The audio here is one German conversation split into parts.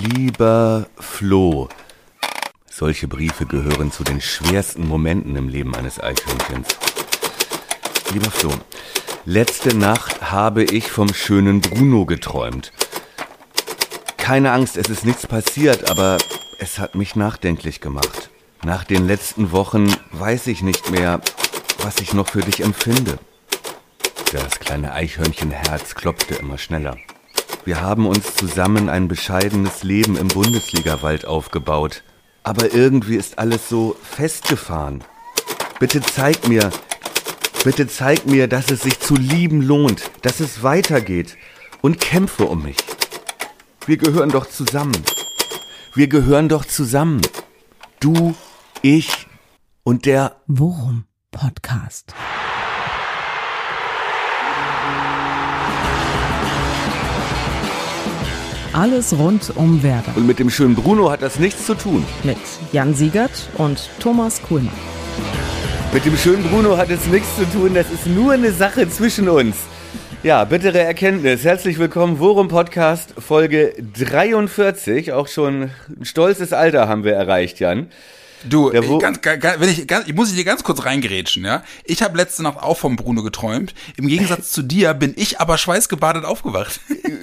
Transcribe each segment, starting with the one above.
Lieber Flo, solche Briefe gehören zu den schwersten Momenten im Leben eines Eichhörnchens. Lieber Flo, letzte Nacht habe ich vom schönen Bruno geträumt. Keine Angst, es ist nichts passiert, aber es hat mich nachdenklich gemacht. Nach den letzten Wochen weiß ich nicht mehr, was ich noch für dich empfinde. Das kleine Eichhörnchenherz klopfte immer schneller. Wir haben uns zusammen ein bescheidenes Leben im Bundesligawald aufgebaut. Aber irgendwie ist alles so festgefahren. Bitte zeig mir, bitte zeig mir, dass es sich zu lieben lohnt, dass es weitergeht und kämpfe um mich. Wir gehören doch zusammen. Wir gehören doch zusammen. Du, ich und der Worum Podcast. Alles rund um Werder. Und mit dem schönen Bruno hat das nichts zu tun. Mit Jan Siegert und Thomas Kuhlmann. Mit dem schönen Bruno hat es nichts zu tun. Das ist nur eine Sache zwischen uns. Ja, bittere Erkenntnis. Herzlich willkommen, Worum Podcast, Folge 43. Auch schon ein stolzes Alter haben wir erreicht, Jan. Du, ich, ganz, ganz, wenn ich, ganz, ich muss ich dir ganz kurz reingerätschen, ja. Ich habe letzte Nacht auch vom Bruno geträumt. Im Gegensatz zu dir bin ich aber schweißgebadet aufgewacht.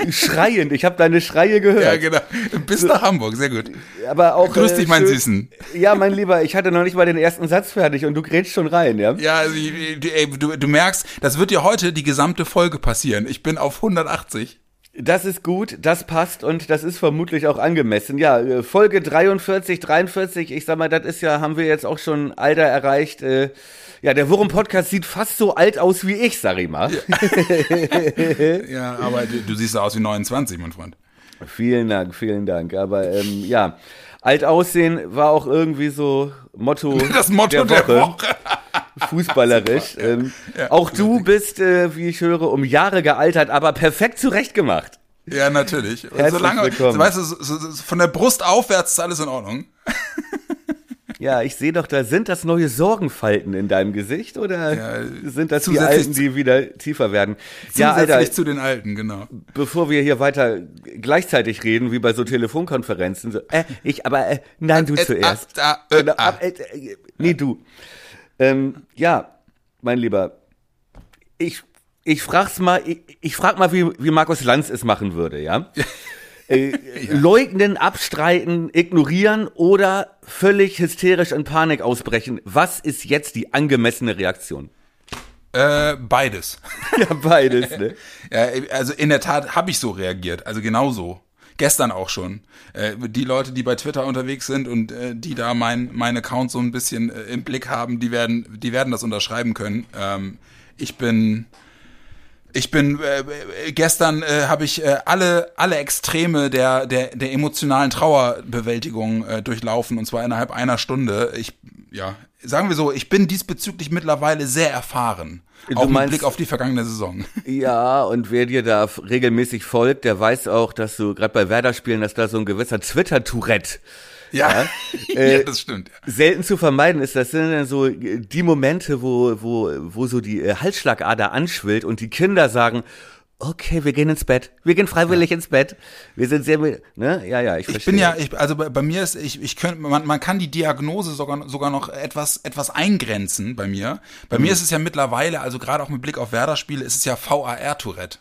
Schreiend, ich habe deine Schreie gehört. Ja, genau. Bis nach Hamburg, sehr gut. Aber auch. Grüß dich, äh, mein Süßen. Ja, mein Lieber, ich hatte noch nicht mal den ersten Satz fertig und du grätst schon rein, ja? Ja, also, ey, du, du merkst, das wird dir heute die gesamte Folge passieren. Ich bin auf 180. Das ist gut, das passt und das ist vermutlich auch angemessen. Ja, äh, Folge 43, 43, ich sag mal, das ist ja, haben wir jetzt auch schon Alter erreicht. Äh, ja, der Wurm-Podcast sieht fast so alt aus wie ich, sag ich mal. Ja, ja aber du, du siehst aus wie 29, mein Freund. Vielen Dank, vielen Dank. Aber ähm, ja, alt aussehen war auch irgendwie so Motto. Das Motto der Woche. Der Woche. Fußballerisch. Ja. Ähm, ja, auch du bist, äh, wie ich höre, um Jahre gealtert, aber perfekt zurechtgemacht. Ja, natürlich. Und solange, weißt du, so, so, von der Brust aufwärts ist alles in Ordnung. Ja, ich sehe doch, da sind das neue Sorgenfalten in deinem Gesicht oder ja, sind das die alten, die wieder tiefer werden? Ja, Alter. zu den alten, genau. Bevor wir hier weiter gleichzeitig reden, wie bei so Telefonkonferenzen, so, äh, ich, aber, äh, nein, du äh, zuerst. Äh, genau, äh, äh, nee, du. Ähm, ja, mein Lieber, ich, ich frag's mal, ich, ich frag mal, wie, wie Markus Lanz es machen würde, ja? Äh, ja. Leugnen, abstreiten, ignorieren oder völlig hysterisch in Panik ausbrechen. Was ist jetzt die angemessene Reaktion? Äh, beides. Ja, beides, ne? ja, also in der Tat habe ich so reagiert, also genauso. Gestern auch schon. Äh, die Leute, die bei Twitter unterwegs sind und äh, die da mein, mein Account so ein bisschen äh, im Blick haben, die werden, die werden das unterschreiben können. Ähm, ich bin ich bin äh, gestern äh, habe ich äh, alle alle Extreme der der der emotionalen Trauerbewältigung äh, durchlaufen und zwar innerhalb einer Stunde. Ich ja sagen wir so, ich bin diesbezüglich mittlerweile sehr erfahren. Du auch mit Blick auf die vergangene Saison. Ja, und wer dir da regelmäßig folgt, der weiß auch, dass du gerade bei Werder-Spielen, dass da so ein gewisser Twitter-Tourette ja, ja, äh, ja, das stimmt. Selten zu vermeiden ist, das sind dann so die Momente, wo, wo, wo so die äh, Halsschlagader anschwillt und die Kinder sagen, okay, wir gehen ins Bett. Wir gehen freiwillig ja. ins Bett. Wir sind sehr, ne? Ja, ja, ich Ich bin ja, ich, also bei, bei, mir ist, ich, ich könnte, man, man kann die Diagnose sogar, sogar noch etwas, etwas eingrenzen bei mir. Bei mhm. mir ist es ja mittlerweile, also gerade auch mit Blick auf Werder-Spiele, ist es ja VAR-Tourette.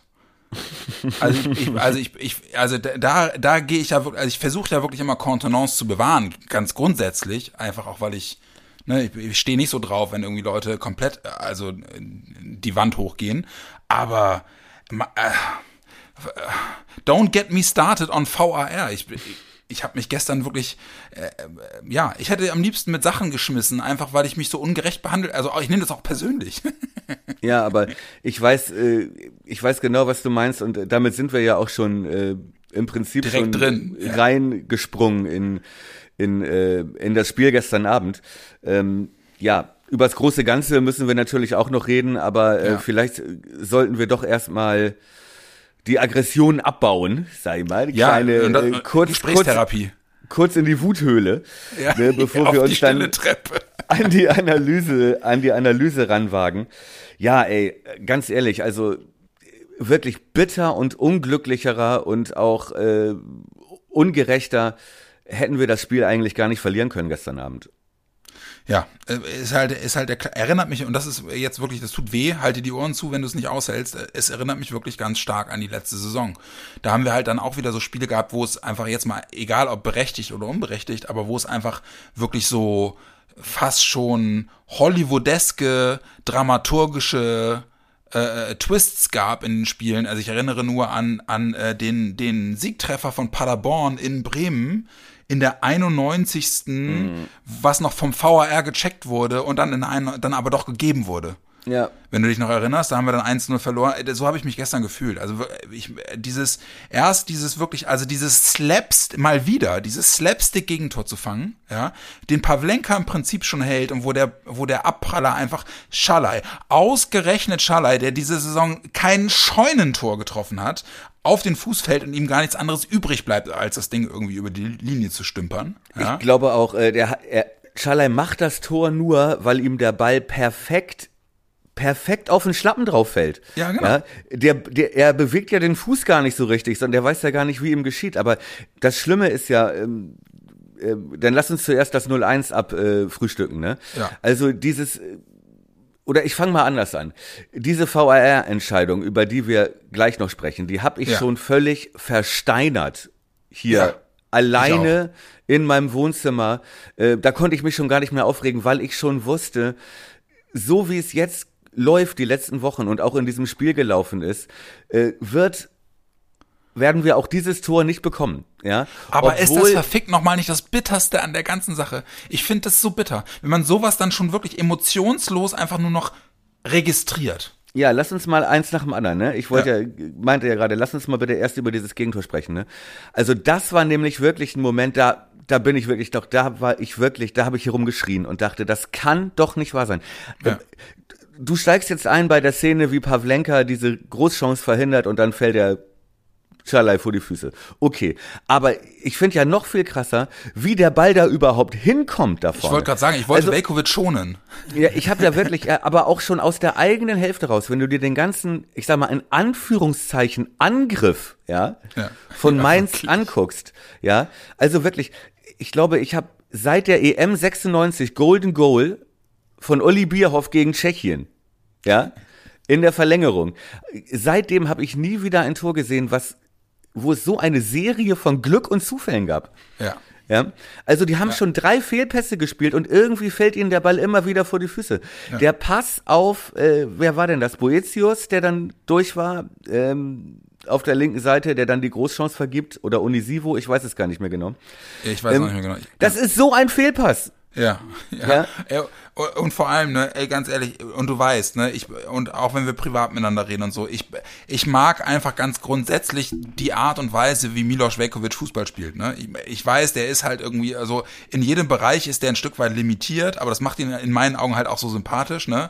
Also ich, also ich, ich also da, da gehe ich ja wirklich, also ich versuche ja wirklich immer Kontenance zu bewahren, ganz grundsätzlich, einfach auch weil ich, ne, ich, ich stehe nicht so drauf, wenn irgendwie Leute komplett, also die Wand hochgehen, aber äh, don't get me started on VAR. Ich, ich ich habe mich gestern wirklich, äh, äh, ja, ich hätte am liebsten mit Sachen geschmissen, einfach weil ich mich so ungerecht behandelt, also ich nehme das auch persönlich. ja, aber ich weiß, äh, ich weiß genau, was du meinst und damit sind wir ja auch schon äh, im Prinzip Direkt drin, reingesprungen in in äh, in das Spiel gestern Abend. Ähm, ja, über das große Ganze müssen wir natürlich auch noch reden, aber äh, ja. vielleicht sollten wir doch erstmal die Aggression abbauen, sag ich mal. Ja, kleine, und das, äh, kurz, Gesprächstherapie. Kurz, kurz in die Wuthöhle, ja, ne, bevor wir uns dann an die Analyse, an die Analyse ranwagen. Ja, ey, ganz ehrlich, also wirklich bitter und unglücklicherer und auch äh, ungerechter hätten wir das Spiel eigentlich gar nicht verlieren können gestern Abend. Ja, äh, ist halt, ist halt, erinnert mich, und das ist jetzt wirklich, das tut weh, halte die Ohren zu, wenn du es nicht aushältst. Es erinnert mich wirklich ganz stark an die letzte Saison. Da haben wir halt dann auch wieder so Spiele gehabt, wo es einfach jetzt mal, egal ob berechtigt oder unberechtigt, aber wo es einfach wirklich so fast schon hollywoodeske, dramaturgische äh, Twists gab in den Spielen. Also ich erinnere nur an, an äh, den, den Siegtreffer von Paderborn in Bremen, in der 91. Mhm. was noch vom VAR gecheckt wurde und dann in ein, dann aber doch gegeben wurde. Ja. Wenn du dich noch erinnerst, da haben wir dann 1-0 verloren. So habe ich mich gestern gefühlt. Also ich, dieses, erst dieses wirklich, also dieses Slapst, mal wieder, dieses Slapstick-Gegentor zu fangen, ja, den Pavlenka im Prinzip schon hält und wo der, wo der Abpraller einfach Schalai, ausgerechnet Schalai, der diese Saison kein Scheunentor getroffen hat, auf den Fuß fällt und ihm gar nichts anderes übrig bleibt, als das Ding irgendwie über die Linie zu stümpern. Ja? Ich glaube auch, äh, der, er, Schalai macht das Tor nur, weil ihm der Ball perfekt perfekt auf den Schlappen drauf fällt. Ja, genau. Ja, der, der, er bewegt ja den Fuß gar nicht so richtig, sondern der weiß ja gar nicht, wie ihm geschieht. Aber das Schlimme ist ja, ähm, äh, dann lass uns zuerst das 0-1 abfrühstücken, äh, ne? Ja. Also dieses, oder ich fange mal anders an. Diese VAR-Entscheidung, über die wir gleich noch sprechen, die habe ich ja. schon völlig versteinert hier. Ja, alleine in meinem Wohnzimmer. Äh, da konnte ich mich schon gar nicht mehr aufregen, weil ich schon wusste, so wie es jetzt läuft, die letzten Wochen und auch in diesem Spiel gelaufen ist, äh, wird werden wir auch dieses Tor nicht bekommen, ja. Aber Obwohl, ist das verfickt nochmal nicht das Bitterste an der ganzen Sache? Ich finde das so bitter, wenn man sowas dann schon wirklich emotionslos einfach nur noch registriert. Ja, lass uns mal eins nach dem anderen, ne? Ich wollte ja. ja, meinte ja gerade, lass uns mal bitte erst über dieses Gegentor sprechen, ne? Also das war nämlich wirklich ein Moment, da da bin ich wirklich doch, da war ich wirklich, da habe ich hier rumgeschrien und dachte, das kann doch nicht wahr sein. Ja du steigst jetzt ein bei der Szene, wie Pavlenka diese Großchance verhindert und dann fällt er Schalai vor die Füße. Okay, aber ich finde ja noch viel krasser, wie der Ball da überhaupt hinkommt davon. Ich wollte gerade sagen, ich wollte also, Velkovic schonen. Ja, ich habe da wirklich, äh, aber auch schon aus der eigenen Hälfte raus, wenn du dir den ganzen, ich sag mal in Anführungszeichen Angriff, ja, ja. von ja, Mainz wirklich. anguckst, ja, also wirklich, ich glaube, ich habe seit der EM 96 Golden Goal von Olli Bierhoff gegen Tschechien. Ja? In der Verlängerung. Seitdem habe ich nie wieder ein Tor gesehen, was, wo es so eine Serie von Glück und Zufällen gab. Ja. Ja, also die haben ja. schon drei Fehlpässe gespielt und irgendwie fällt ihnen der Ball immer wieder vor die Füße. Ja. Der Pass auf, äh, wer war denn das? Boetius, der dann durch war, ähm, auf der linken Seite, der dann die Großchance vergibt, oder Unisivo, ich weiß es gar nicht mehr genau. Ich weiß ähm, nicht mehr genau. Das ist so ein Fehlpass. Ja, ja. ja. Und vor allem, ne, ey, ganz ehrlich, und du weißt, ne, ich, und auch wenn wir privat miteinander reden und so, ich, ich mag einfach ganz grundsätzlich die Art und Weise, wie Milos Velkovic Fußball spielt, ne. Ich, ich weiß, der ist halt irgendwie, also in jedem Bereich ist der ein Stück weit limitiert, aber das macht ihn in meinen Augen halt auch so sympathisch, ne.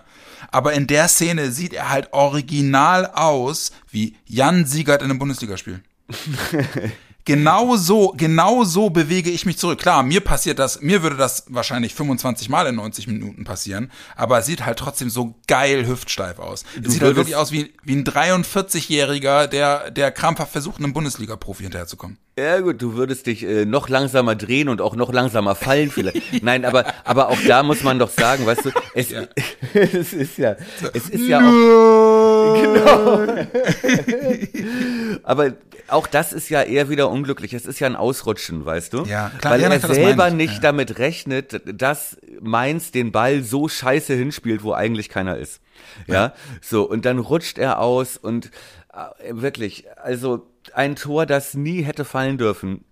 Aber in der Szene sieht er halt original aus wie Jan Siegert in einem Bundesligaspiel. Genau so, genau so bewege ich mich zurück. Klar, mir passiert das, mir würde das wahrscheinlich 25 Mal in 90 Minuten passieren, aber es sieht halt trotzdem so geil hüftsteif aus. Es sieht halt wirklich aus wie, wie ein 43-Jähriger, der, der krampfhaft versucht, einem Bundesliga-Profi hinterherzukommen. Ja gut, du würdest dich äh, noch langsamer drehen und auch noch langsamer fallen vielleicht. Nein, aber aber auch da muss man doch sagen, weißt du, es, ja. es ist ja es ist ja auch genau. aber auch das ist ja eher wieder unglücklich. Es ist ja ein Ausrutschen, weißt du? Ja, klar. Weil ja, er selber nicht ja. damit rechnet, dass Mainz den Ball so scheiße hinspielt, wo eigentlich keiner ist. Ja, so und dann rutscht er aus und äh, wirklich, also ein Tor, das nie hätte fallen dürfen.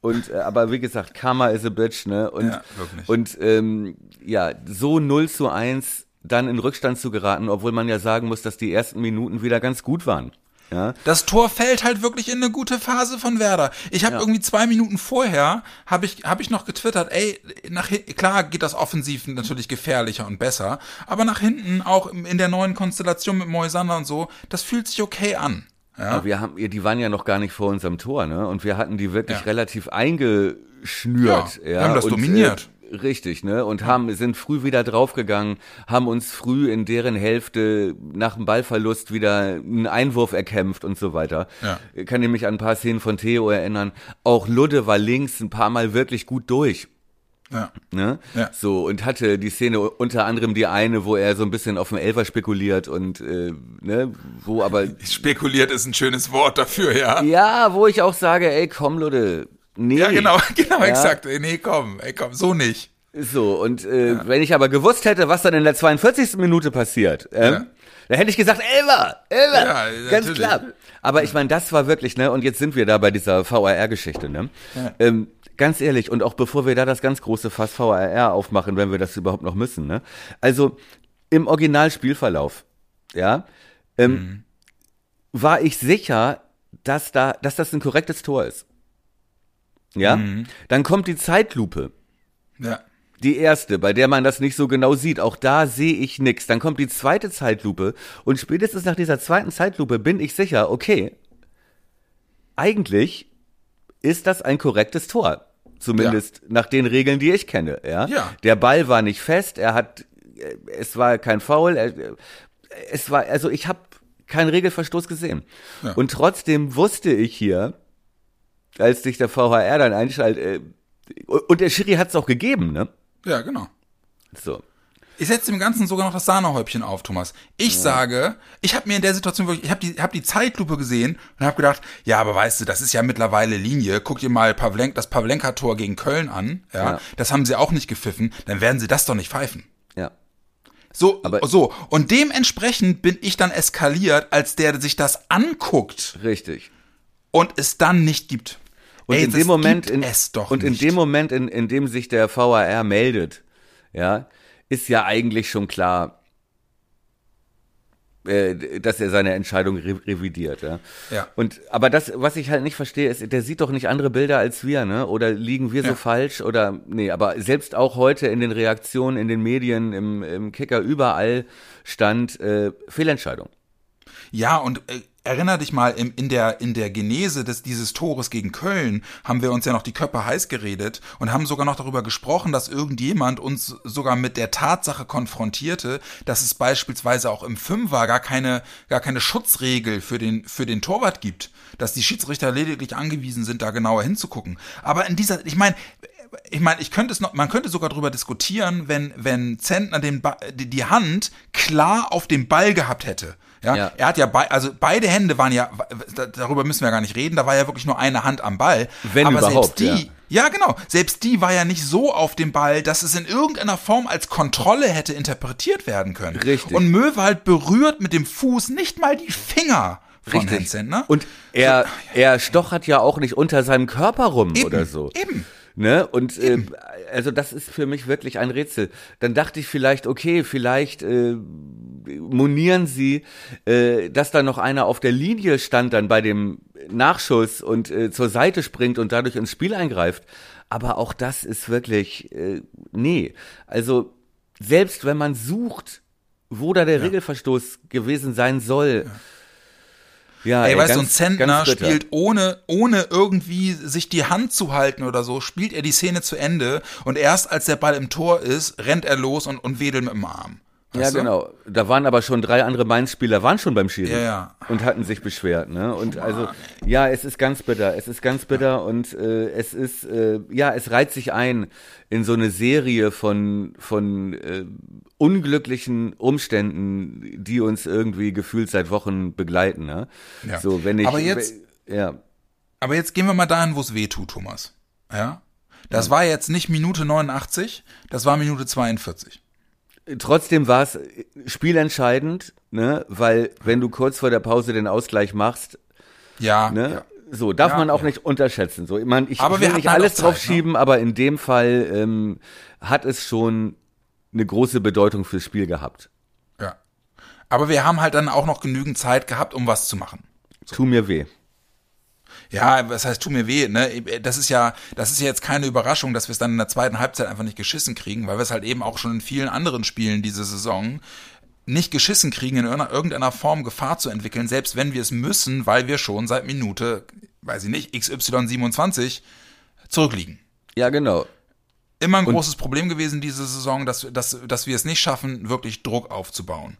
Und äh, aber wie gesagt, Karma is a bitch, ne? Und ja, und ähm, ja, so 0 zu 1 dann in Rückstand zu geraten, obwohl man ja sagen muss, dass die ersten Minuten wieder ganz gut waren. Ja. Das Tor fällt halt wirklich in eine gute Phase von Werder. Ich habe ja. irgendwie zwei Minuten vorher habe ich hab ich noch getwittert, ey, nach klar geht das offensiv natürlich gefährlicher und besser, aber nach hinten auch in der neuen Konstellation mit Moisander und so, das fühlt sich okay an. Ja. Aber wir haben, die waren ja noch gar nicht vor unserem Tor, ne? Und wir hatten die wirklich ja. relativ eingeschnürt. Ja, wir haben das und, dominiert. Äh, Richtig, ne? Und haben, sind früh wieder draufgegangen, haben uns früh in deren Hälfte nach dem Ballverlust wieder einen Einwurf erkämpft und so weiter. Ja. Ich kann nämlich an ein paar Szenen von Theo erinnern. Auch Ludde war links ein paar Mal wirklich gut durch. Ja. Ne? Ja. So, und hatte die Szene unter anderem die eine, wo er so ein bisschen auf dem Elfer spekuliert und äh, ne, wo aber Spekuliert ist ein schönes Wort dafür, ja. ja, wo ich auch sage, ey, komm, Ludde, nee. Ja, genau, genau, Ja. exakt. Ey, Nee, komm, ey, komm, so nicht. So, und äh, wenn ich aber gewusst hätte, was dann in der 42. Minute passiert, ähm, Ja. dann hätte ich gesagt, Elfer, Elfer, Ja, ganz natürlich. klar. Aber ich meine, das war wirklich, ne, und jetzt sind wir da bei dieser VAR-Geschichte, ne. Ähm, ganz ehrlich, und auch bevor wir da das ganz große Fass VAR aufmachen, wenn wir das überhaupt noch müssen, ne. Also, im Originalspielverlauf, ja, ähm, Mhm. war ich sicher, dass da, dass das ein korrektes Tor ist. Ja, Mhm. dann kommt die Zeitlupe. Ja. Die erste, bei der man das nicht so genau sieht. Auch da sehe ich nix. Dann kommt die zweite Zeitlupe und spätestens nach dieser zweiten Zeitlupe bin ich sicher, okay, eigentlich ist das ein korrektes Tor. Zumindest nach den Regeln, die ich kenne. Ja? Ja. Der Ball war nicht fest, er hat, äh, es war kein Foul, er, es war, also ich habe keinen Regelverstoß gesehen. Ja. Und trotzdem wusste ich hier, als sich der VHR dann einschaltet, äh, und der Schiri hat es auch gegeben, ne? Ja, genau. So. Ich setze dem Ganzen sogar noch das Sahnehäubchen auf, Thomas. Ich sage, ich habe mir in der Situation wirklich, ich habe die, hab die Zeitlupe gesehen und habe gedacht, ja, aber weißt du, das ist ja mittlerweile Linie. Guck dir mal Pavlenk, das Pavlenka-Tor gegen Köln an. Ja, Ja. das haben sie auch nicht gepfiffen. Dann werden sie das doch nicht pfeifen. Ja. So, Aber- so. Und dementsprechend bin ich dann eskaliert, als der sich das anguckt Richtig. und es dann nicht gibt. Und Ey, in dem Moment, in, es doch und in nicht. dem Moment, in, in dem sich der VAR meldet, ja, ist ja eigentlich schon klar, äh, dass er seine Entscheidung re revidiert, ja. Ja. Und aber das, was ich halt nicht verstehe, ist, der sieht doch nicht andere Bilder als wir, ne? Oder liegen wir so Ja. falsch? Oder nee, aber selbst auch heute in den Reaktionen, in den Medien, im, im Kicker überall stand äh, Fehlentscheidung. Ja, und äh, erinner dich mal, im, in, der, in der Genese des, dieses Tores gegen Köln haben wir uns ja noch die Köpfe heiß geredet und haben sogar noch darüber gesprochen, dass irgendjemand uns sogar mit der Tatsache konfrontierte, dass es beispielsweise auch im Fünfer gar keine, gar keine Schutzregel für den, für den Torwart gibt. Dass die Schiedsrichter lediglich angewiesen sind, da genauer hinzugucken. Aber in dieser, ich meine, ich meine, ich könnte es noch, man könnte sogar darüber diskutieren, wenn, wenn Zentner den ba die, Hand klar auf dem Ball gehabt hätte. Ja, Ja. er hat ja bei, also beide Hände waren ja, da- darüber müssen wir gar nicht reden, da war ja wirklich nur eine Hand am Ball. Wenn Aber überhaupt, selbst die, ja. genau, selbst die war ja nicht so auf dem Ball, dass es in irgendeiner Form als Kontrolle hätte interpretiert werden können. Richtig. Und Möwald berührt mit dem Fuß nicht mal die Finger von Herrn Zentner. Und er, er stochert ja auch nicht unter seinem Körper rum Eben, oder so. eben. Ne? Und äh, also das ist für mich wirklich ein Rätsel. Dann dachte ich vielleicht, okay, vielleicht äh, monieren sie, äh, dass da noch einer auf der Linie stand dann bei dem Nachschuss und äh, zur Seite springt und dadurch ins Spiel eingreift. Aber auch das ist wirklich, äh, nee. Also selbst wenn man sucht, wo da der Regelverstoß gewesen sein soll. Ja, Ey, weißt du, ganz- und Zentner ganz bitter. spielt ohne, ohne irgendwie sich die Hand zu halten oder so, spielt er die Szene zu Ende und erst als der Ball im Tor ist, rennt er los und, und wedelt mit dem Arm. Ja, du? genau. Da waren aber schon drei andere Mainz-Spieler, waren schon beim Schiri. Ja, ja. Und hatten sich beschwert, ne? Und also, ja, es ist ganz bitter. Es ist ganz bitter und äh, es ist, äh, ja, es reiht sich ein in so eine Serie von, von äh, unglücklichen Umständen, die uns irgendwie gefühlt seit Wochen begleiten, ne? Ja. So, wenn ich. Aber jetzt- Ja. Aber jetzt gehen wir mal dahin, wo es weh tut, Thomas. Ja? Das war jetzt nicht Minute 89, das war Minute 42. Trotzdem war es spielentscheidend, ne? Weil, wenn du kurz vor der Pause den Ausgleich machst, Ja, Ne? ja. So, darf Ja, man auch ja. nicht unterschätzen. So, ich, mein, ich, Aber will nicht alles Zeit, drauf ne? schieben, aber in dem Fall ähm, hat es schon eine große Bedeutung fürs Spiel gehabt. ja. Aber wir haben halt dann auch noch genügend Zeit gehabt, um was zu machen. Tu mir weh. Ja, was heißt, tu mir weh, ne? Das ist ja, das ist ja jetzt keine Überraschung, dass wir es dann in der zweiten Halbzeit einfach nicht geschissen kriegen, weil wir es halt eben auch schon in vielen anderen Spielen diese Saison nicht geschissen kriegen, in irgendeiner- irgendeiner Form Gefahr zu entwickeln, selbst wenn wir es müssen, weil wir schon seit Minute, weiß ich nicht, XY27 zurückliegen. Ja, genau. immer ein großes Problem gewesen diese Saison, dass, dass, dass wir es nicht schaffen, wirklich Druck aufzubauen.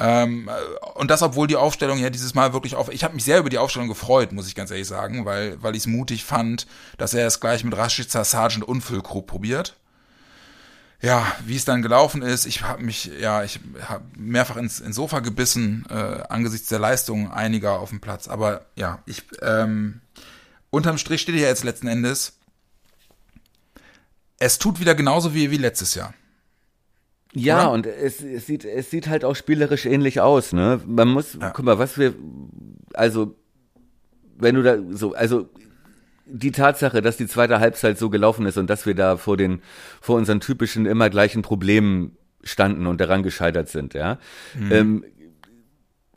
Ähm, und das, obwohl die Aufstellung ja dieses Mal wirklich auf. Ich habe mich sehr über die Aufstellung gefreut, muss ich ganz ehrlich sagen, weil, weil ich es mutig fand, dass er es gleich mit Rashica, Sargent und Füllkrug probiert. Ja, wie es dann gelaufen ist, ich habe mich, ja, ich habe mehrfach ins, ins Sofa gebissen, äh, angesichts der Leistungen einiger auf dem Platz. Aber ja, ich, ähm, unterm Strich steht ja jetzt letzten Endes, es tut wieder genauso wie, wie letztes Jahr. Ja, Oder? und es, es, sieht, es sieht halt auch spielerisch ähnlich aus, ne? Man muss, ja. guck mal, was wir, also, wenn du da so, also die Tatsache, dass die zweite Halbzeit so gelaufen ist und dass wir da vor den, vor unseren typischen immer gleichen Problemen standen und daran gescheitert sind, ja, mhm. ähm,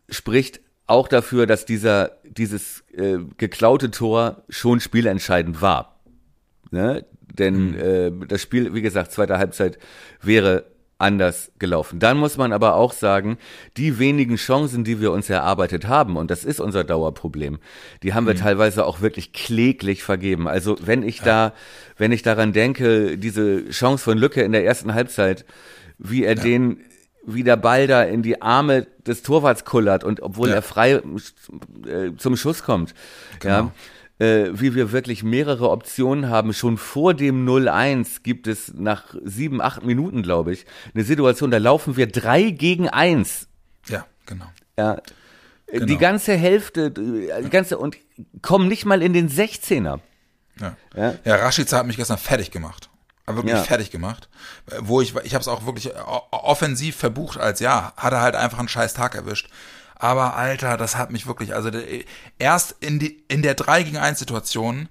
spricht auch dafür, dass dieser, dieses äh, geklaute Tor schon spielentscheidend war. Ne? Denn mhm. äh, das Spiel, wie gesagt, zweite Halbzeit wäre anders gelaufen. Dann muss man aber auch sagen, die wenigen Chancen, die wir uns erarbeitet haben, und das ist unser Dauerproblem, die haben wir mhm. teilweise auch wirklich kläglich vergeben. Also wenn ich ja. da, wenn ich daran denke, diese Chance von Lücke in der ersten Halbzeit, wie er ja. den wie der Ball da in die Arme des Torwarts kullert und obwohl ja. er frei äh, zum Schuss kommt, genau. ja, äh, wie wir wirklich mehrere Optionen haben. Schon vor dem 0-1 gibt es nach sieben, acht Minuten, glaube ich, eine Situation, da laufen wir drei gegen eins. Ja, genau. Ja. Genau. Die ganze Hälfte, die ganze, und kommen nicht mal in den 16er. Ja, ja. ja Rashica hat mich gestern fertig gemacht. Aber wirklich ja. fertig gemacht. Wo ich, ich habe es auch wirklich offensiv verbucht als ja, hat er halt einfach einen scheiß Tag erwischt. Aber Alter, das hat mich wirklich, also erst in, die, in der 3 gegen 1 Situation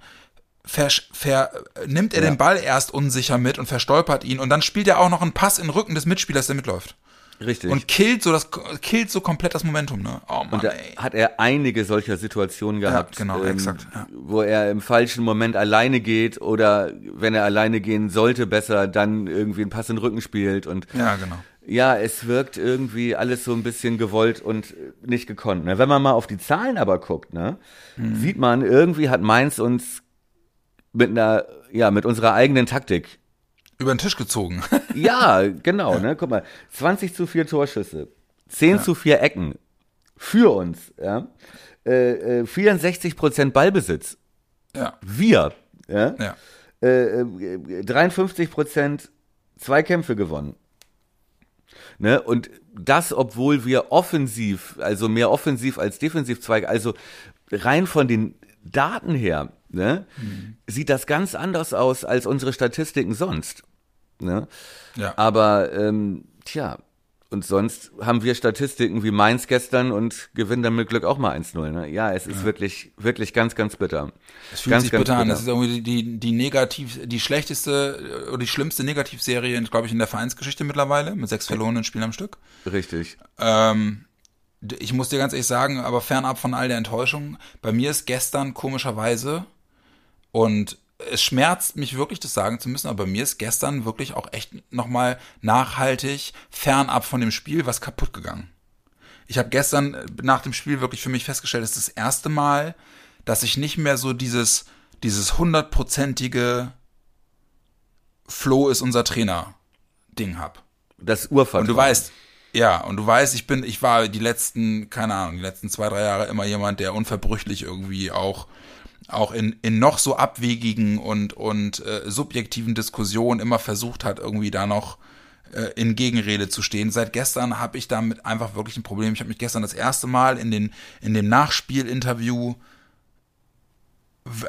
ver, ver, nimmt er ja. den Ball erst unsicher mit und verstolpert ihn und dann spielt er auch noch einen Pass in den Rücken des Mitspielers, der mitläuft. Richtig. Und killt so das killt so komplett das Momentum, ne? Oh Mann, und da ey. hat er einige solcher Situationen gehabt, ja, genau, ähm, exakt, ja. wo er im falschen Moment alleine geht oder wenn er alleine gehen sollte, besser dann irgendwie einen Pass in den Rücken spielt und Ja, genau ja, es wirkt irgendwie alles so ein bisschen gewollt und nicht gekonnt. Ne? Wenn man mal auf die Zahlen aber guckt, ne, mhm. sieht man, irgendwie hat Mainz uns mit einer, ja, mit unserer eigenen Taktik über den Tisch gezogen. ja, genau, ne? Guck mal, 20 zu 4 Torschüsse, 10 ja. zu 4 Ecken für uns, ja. Äh, 64 äh, Prozent Ballbesitz. Ja. Wir, ja. ja. Äh, 53 äh, Prozent Zweikämpfe gewonnen. Ne? Und das, obwohl wir offensiv, also mehr offensiv als defensiv Zweige, also rein von den Daten her, ne, mhm. sieht das ganz anders aus als unsere Statistiken sonst. Ne? Ja. Aber ähm, tja, und sonst haben wir Statistiken wie Mainz gestern und gewinnen dann mit Glück auch mal 1-0. Ne? Ja, es ist ja. wirklich, wirklich ganz, ganz bitter. Es fühlt ganz, sich bitter an. Das ist irgendwie die, die negativ, die schlechteste oder die schlimmste Negativserie, glaube ich, in der Vereinsgeschichte mittlerweile, mit sechs verlorenen Spielen am Stück. Richtig. Ähm, ich muss dir ganz ehrlich sagen, aber fernab von all der Enttäuschung, bei mir ist gestern komischerweise und es schmerzt mich wirklich, das sagen zu müssen, aber bei mir ist gestern wirklich auch echt nochmal nachhaltig fernab von dem Spiel was kaputt gegangen. Ich habe gestern äh, nach dem Spiel wirklich für mich festgestellt, es ist das erste Mal, dass ich nicht mehr so dieses, dieses hundertprozentige Flo ist unser Trainer Ding hab. Das Urvertrauen. Und du weißt, ja, und du weißt, ich bin, ich war die letzten, keine Ahnung, die letzten zwei, drei Jahre immer jemand, der unverbrüchlich irgendwie auch auch in, in noch so abwegigen und, und äh, subjektiven Diskussionen immer versucht hat, irgendwie da noch äh, in Gegenrede zu stehen. Seit gestern habe ich damit einfach wirklich ein Problem. Ich habe mich gestern das erste Mal in, den, in dem Nachspielinterview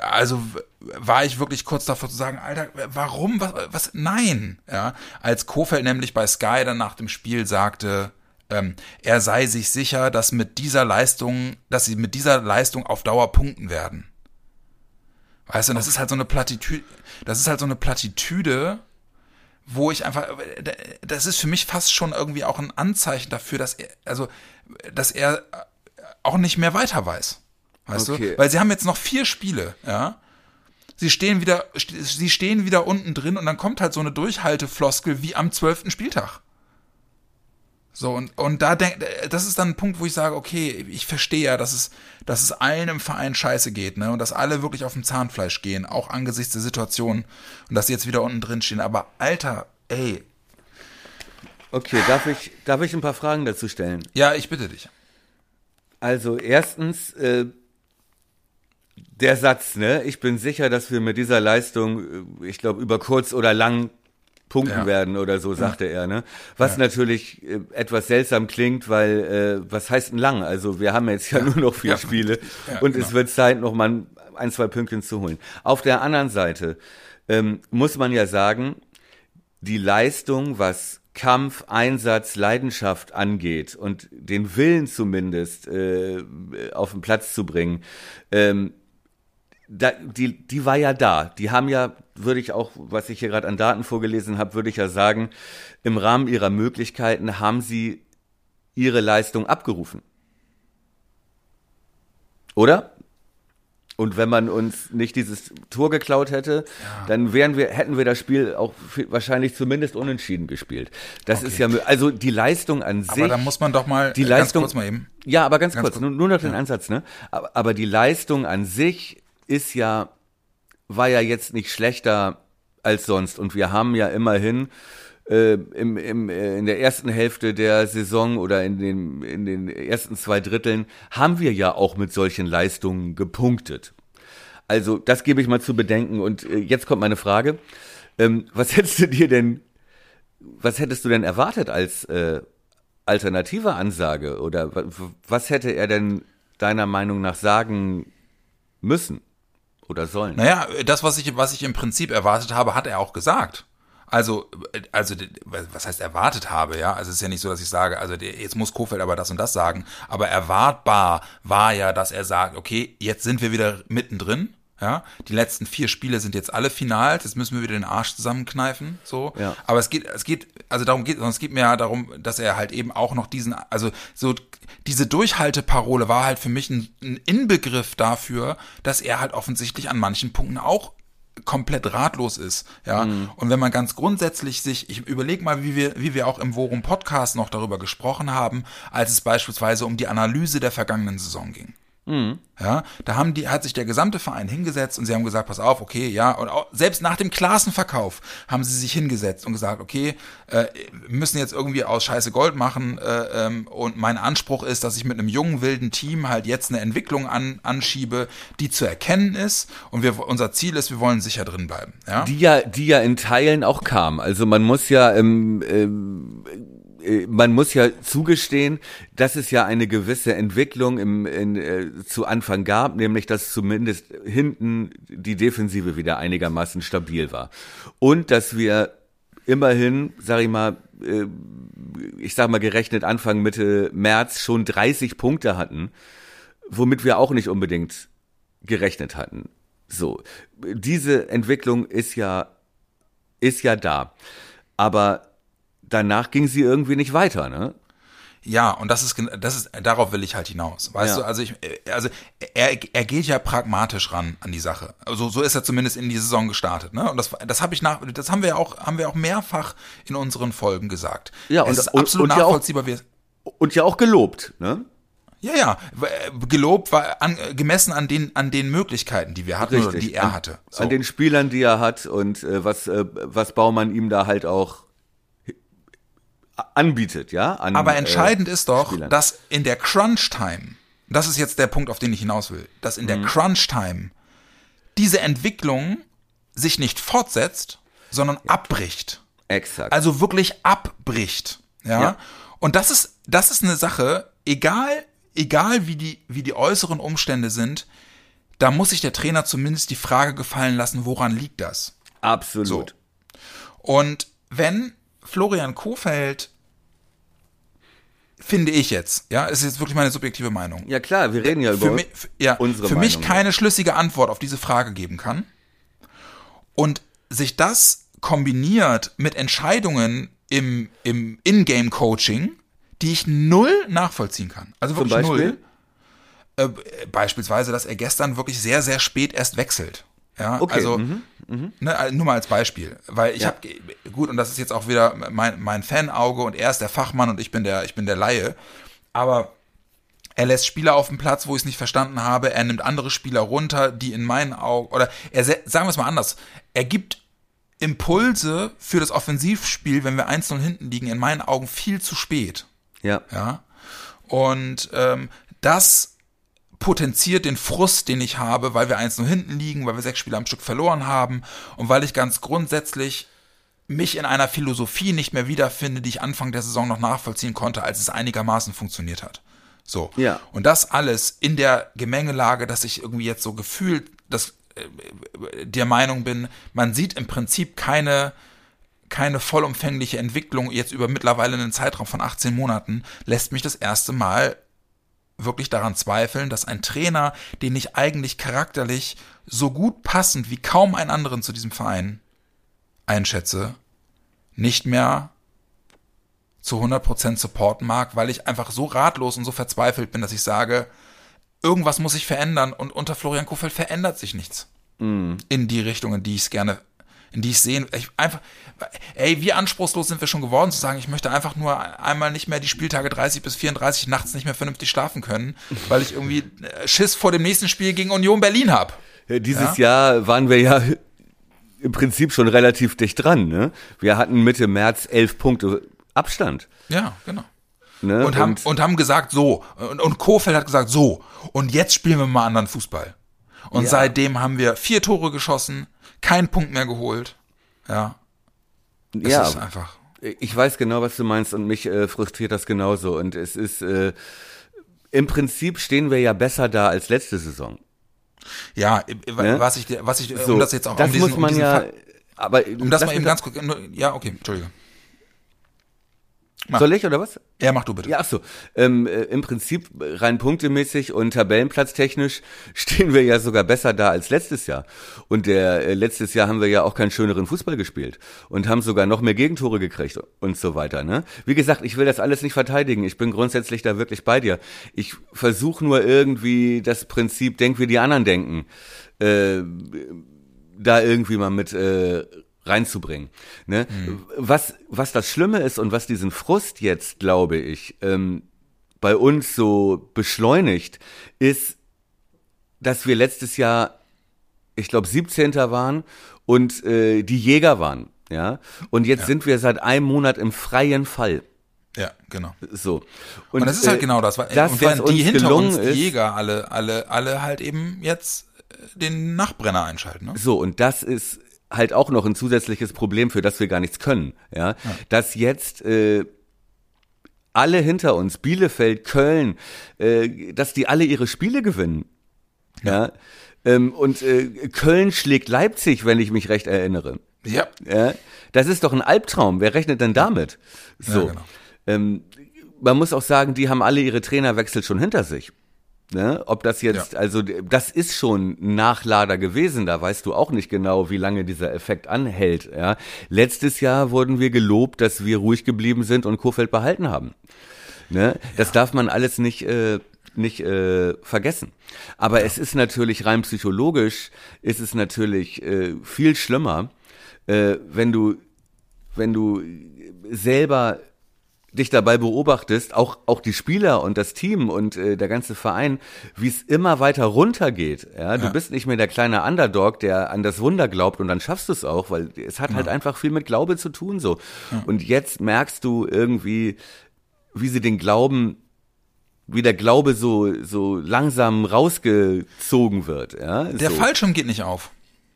also war ich wirklich kurz davor zu sagen, Alter, warum, was, was, nein, ja, als Kofeld nämlich bei Sky dann nach dem Spiel sagte, ähm, er sei sich sicher, dass mit dieser Leistung, dass sie mit dieser Leistung auf Dauer punkten werden. Weißt du, das ist halt so eine Plattitüde, das ist halt so eine Plattitüde, wo ich einfach, das ist für mich fast schon irgendwie auch ein Anzeichen dafür, dass er, also, dass er auch nicht mehr weiter weiß. Weißt okay. du? Weil sie haben jetzt noch vier Spiele, ja. Sie stehen wieder, sie stehen wieder unten drin und dann kommt halt so eine Durchhaltefloskel wie am zwölften Spieltag. So, und, und da denk, das ist dann ein Punkt, wo ich sage, okay, ich verstehe ja, dass es, dass es allen im Verein scheiße geht, ne? Und dass alle wirklich auf dem Zahnfleisch gehen, auch angesichts der Situation und dass sie jetzt wieder unten drin stehen. Aber Alter, ey. Okay, darf ich, darf ich ein paar Fragen dazu stellen? Ja, ich bitte dich. Also erstens, äh, der Satz, ne? Ich bin sicher, dass wir mit dieser Leistung, äh, ich glaube, über kurz oder lang punkten Ja. werden oder so, sagte er, ne? Was natürlich äh, etwas seltsam klingt, weil, äh, was heißt denn lang? Also wir haben jetzt ja, nur noch vier Ja. Spiele Ja, und genau. es wird Zeit, noch mal ein, ein, zwei Pünktchen zu holen. Auf der anderen Seite ähm, muss man ja sagen, die Leistung, was Kampf, Einsatz, Leidenschaft angeht und den Willen zumindest äh, auf den Platz zu bringen, ähm, da, die, die war ja da. Die haben ja, würde ich auch, was ich hier gerade an Daten vorgelesen habe, würde ich ja sagen, im Rahmen ihrer Möglichkeiten haben sie ihre Leistung abgerufen. Oder? Und wenn man uns nicht dieses Tor geklaut hätte, dann wären wir, hätten wir das Spiel auch wahrscheinlich zumindest unentschieden gespielt. Das ist ja, also die Leistung an sich. Aber da muss man doch mal die Leistung, kurz mal eben. Ja, aber ganz, Ganz kurz, kurz. nur, noch den Ansatz, ne? Aber, aber die Leistung an sich ist ja, war ja jetzt nicht schlechter als sonst. Und wir haben ja immerhin äh, im, im, äh, in der ersten Hälfte der Saison oder in den, in den ersten zwei Dritteln haben wir ja auch mit solchen Leistungen gepunktet. Also, das gebe ich mal zu bedenken. Und äh, jetzt kommt meine Frage. Ähm, was hättest du dir denn, was hättest du denn erwartet als äh, alternative Ansage? Oder was hätte er denn deiner Meinung nach sagen müssen oder sollen? Naja, das, was ich, was ich im Prinzip erwartet habe, hat er auch gesagt. Also, also, was heißt erwartet habe, ja? Also, es ist ja nicht so, dass ich sage, also, jetzt muss Kofeld aber das und das sagen. Aber erwartbar war ja, dass er sagt, okay, jetzt sind wir wieder mittendrin. Ja, die letzten vier Spiele sind jetzt alle Finals, jetzt müssen wir wieder den Arsch zusammenkneifen, so. Ja. Aber es geht, es geht, also darum geht, es geht mir ja darum, dass er halt eben auch noch diesen, also so diese Durchhalteparole war halt für mich ein, ein Inbegriff dafür, dass er halt offensichtlich an manchen Punkten auch komplett ratlos ist, ja. Und wenn man ganz grundsätzlich sich, ich überlege mal, wie wir, wie wir auch im Worum Podcast noch darüber gesprochen haben, als es beispielsweise um die Analyse der vergangenen Saison ging. Ja, da haben die, hat sich der gesamte Verein hingesetzt und sie haben gesagt, pass auf, okay, ja, und auch, selbst nach dem Klassenverkauf haben sie sich hingesetzt und gesagt, okay, äh, müssen jetzt irgendwie aus Scheiße Gold machen äh, ähm, und mein Anspruch ist, dass ich mit einem jungen, wilden Team halt jetzt eine Entwicklung an, anschiebe, die zu erkennen ist und wir, unser Ziel ist, wir wollen sicher drin bleiben, ja. Die ja, die ja in Teilen auch kam. Also man muss ja, ähm, ähm, äh, man muss ja zugestehen, dass es ja eine gewisse Entwicklung im, in, äh, zu Anfang gab, nämlich dass zumindest hinten die Defensive wieder einigermaßen stabil war. Und dass wir immerhin, sag ich mal, äh, ich sag mal gerechnet Anfang Mitte März schon 30 Punkte hatten, womit wir auch nicht unbedingt gerechnet hatten. So, diese Entwicklung ist ja ist ja da, aber danach ging sie irgendwie nicht weiter, ne? Ja, und das ist, das ist, darauf will ich halt hinaus. Weißt Ja. du, also ich, also er, er geht ja pragmatisch ran an die Sache. Also so ist er zumindest in die Saison gestartet, ne? Und das, das habe ich nach, das haben wir ja auch, haben wir auch mehrfach in unseren Folgen gesagt. Ja, es und- ist und- absolut und ja auch- nachvollziehbar. wie es- Und ja auch gelobt, ne? ja, ja, w- gelobt war an, gemessen an den, an den Möglichkeiten, die wir hatten oder die er an, hatte. So. An den Spielern, die er hat und äh, was äh, was Baumann ihm da halt auch anbietet, ja? An, Aber entscheidend äh, ist doch, Spielern. dass in der Crunch-Time, das ist jetzt der Punkt, auf den ich hinaus will, dass in der Mhm. Crunch-Time diese Entwicklung sich nicht fortsetzt, sondern abbricht. Exakt. Also wirklich abbricht. Ja? Ja. Und das ist, das ist eine Sache, egal, egal wie die, wie die äußeren Umstände sind, da muss sich der Trainer zumindest die Frage gefallen lassen, woran liegt das? Absolut. So. Und wenn Florian Kofeld, finde ich jetzt, ja, es ist jetzt wirklich meine subjektive Meinung, Ja klar, wir reden ja über für mich, ja, unsere für mich Meinung, keine schlüssige Antwort auf diese Frage geben kann und sich das kombiniert mit Entscheidungen im, im Ingame-Coaching, die ich null nachvollziehen kann. Also Zum wirklich Beispiel? null. Äh, beispielsweise, dass er gestern wirklich sehr, sehr spät erst wechselt. Ja, Okay, also mhm, Ne, also nur mal als Beispiel, weil ich Ja. habe gut und das ist jetzt auch wieder mein mein Fanauge und er ist der Fachmann und ich bin der ich bin der Laie, aber er lässt Spieler auf dem Platz, wo ich es nicht verstanden habe. Er nimmt andere Spieler runter, die in meinen Augen oder er sagen wir es mal anders. Er gibt Impulse für das Offensivspiel, wenn wir 1-0 hinten liegen, in meinen Augen viel zu spät. Ja. Ja. Und ähm, das potenziert den Frust, den ich habe, weil wir eins nur hinten liegen, weil wir sechs Spiele am Stück verloren haben und weil ich ganz grundsätzlich mich in einer Philosophie nicht mehr wiederfinde, die ich Anfang der Saison noch nachvollziehen konnte, als es einigermaßen funktioniert hat. So. Ja. Und das alles in der Gemengelage, dass ich irgendwie jetzt so gefühlt das, äh, der Meinung bin, man sieht im Prinzip keine, keine vollumfängliche Entwicklung jetzt über mittlerweile einen Zeitraum von 18 Monaten, lässt mich das erste Mal wirklich daran zweifeln, dass ein Trainer, den ich eigentlich charakterlich so gut passend wie kaum einen anderen zu diesem Verein einschätze, nicht mehr zu 100% supporten mag, weil ich einfach so ratlos und so verzweifelt bin, dass ich sage, irgendwas muss sich verändern und unter Florian Kofeld verändert sich nichts in die Richtung, in die ich es gerne, in die ich sehen, ich einfach, ey, wie anspruchslos sind wir schon geworden zu sagen, ich möchte einfach nur einmal nicht mehr die Spieltage 30 bis 34 nachts nicht mehr vernünftig schlafen können, weil ich irgendwie äh, Schiss vor dem nächsten Spiel gegen Union Berlin habe. Ja, Dieses Jahr waren wir ja im Prinzip schon relativ dicht dran. Ne? Wir hatten Mitte März elf Punkte Abstand. Ja, genau. Ne? Und haben, und haben gesagt, so. Und, und Kofeld hat gesagt, so. Und jetzt spielen wir mal anderen Fußball. Und Ja. seitdem haben wir vier Tore geschossen, keinen Punkt mehr geholt. Ja. Es ja, ist einfach. ich weiß genau, was du meinst und mich äh, frustriert das genauso. Und es ist äh, im Prinzip stehen wir ja besser da als letzte Saison. Ja, äh, Ne? was ich, was ich, So, um das jetzt auch, das um diesen, muss man um ja. Fall, aber um das mal eben ganz kurz, ja, okay, Entschuldige. Mach. Soll ich oder was? Ja, mach du bitte. Ja, ach so. Ähm, äh, Im Prinzip rein punktemäßig und tabellenplatztechnisch stehen wir ja sogar besser da als letztes Jahr. Und der äh, letztes Jahr haben wir ja auch keinen schöneren Fußball gespielt und haben sogar noch mehr Gegentore gekriegt und so weiter. Ne? Wie gesagt, ich will das alles nicht verteidigen. Ich bin grundsätzlich da wirklich bei dir. Ich versuche nur irgendwie das Prinzip, denk wie die anderen denken, äh, da irgendwie mal mit äh, reinzubringen. Ne? Was, was das Schlimme ist und was diesen Frust jetzt, glaube ich, ähm, bei uns so beschleunigt, ist, dass wir letztes Jahr, ich glaube, 17. waren und äh, die Jäger waren. Ja, und jetzt sind wir seit einem Monat im freien Fall. Ja, genau. So. Und, das ist halt äh, genau das. Weil, das, und was während die uns hinter uns, die Jäger, alle, alle, alle halt eben jetzt äh, den Nachbrenner einschalten. Ne? So, und das ist halt auch noch ein zusätzliches Problem, für das wir gar nichts können. Ja, dass jetzt äh, alle hinter uns, Bielefeld, Köln, äh, dass die alle ihre Spiele gewinnen. Ja. Ähm, und äh, Köln schlägt Leipzig, wenn ich mich recht erinnere. Ja. Ja, das ist doch ein Albtraum. Wer rechnet denn damit? So. Ja, genau. ähm, man muss auch sagen, die haben alle ihre Trainerwechsel schon hinter sich. Ne? Ob das jetzt, Ja. also das ist schon ein Nachlader gewesen, da weißt du auch nicht genau, wie lange dieser Effekt anhält. Ja? Letztes Jahr wurden wir gelobt, dass wir ruhig geblieben sind und Kurfeld behalten haben. Ne? Das darf man alles nicht, äh, nicht äh, vergessen. Aber es ist natürlich rein psychologisch, ist es natürlich äh, viel schlimmer, äh, wenn du, wenn du selber dich dabei beobachtest, auch, auch die Spieler und das Team und äh, der ganze Verein, wie es immer weiter runtergeht. Ja? Du Ja. bist nicht mehr der kleine Underdog, der an das Wunder glaubt und dann schaffst du es auch, weil es hat halt einfach viel mit Glaube zu tun so. Und jetzt merkst du irgendwie, wie sie den Glauben, wie der Glaube so, so langsam rausgezogen wird. Ja? Der so. Fallschirm geht nicht auf.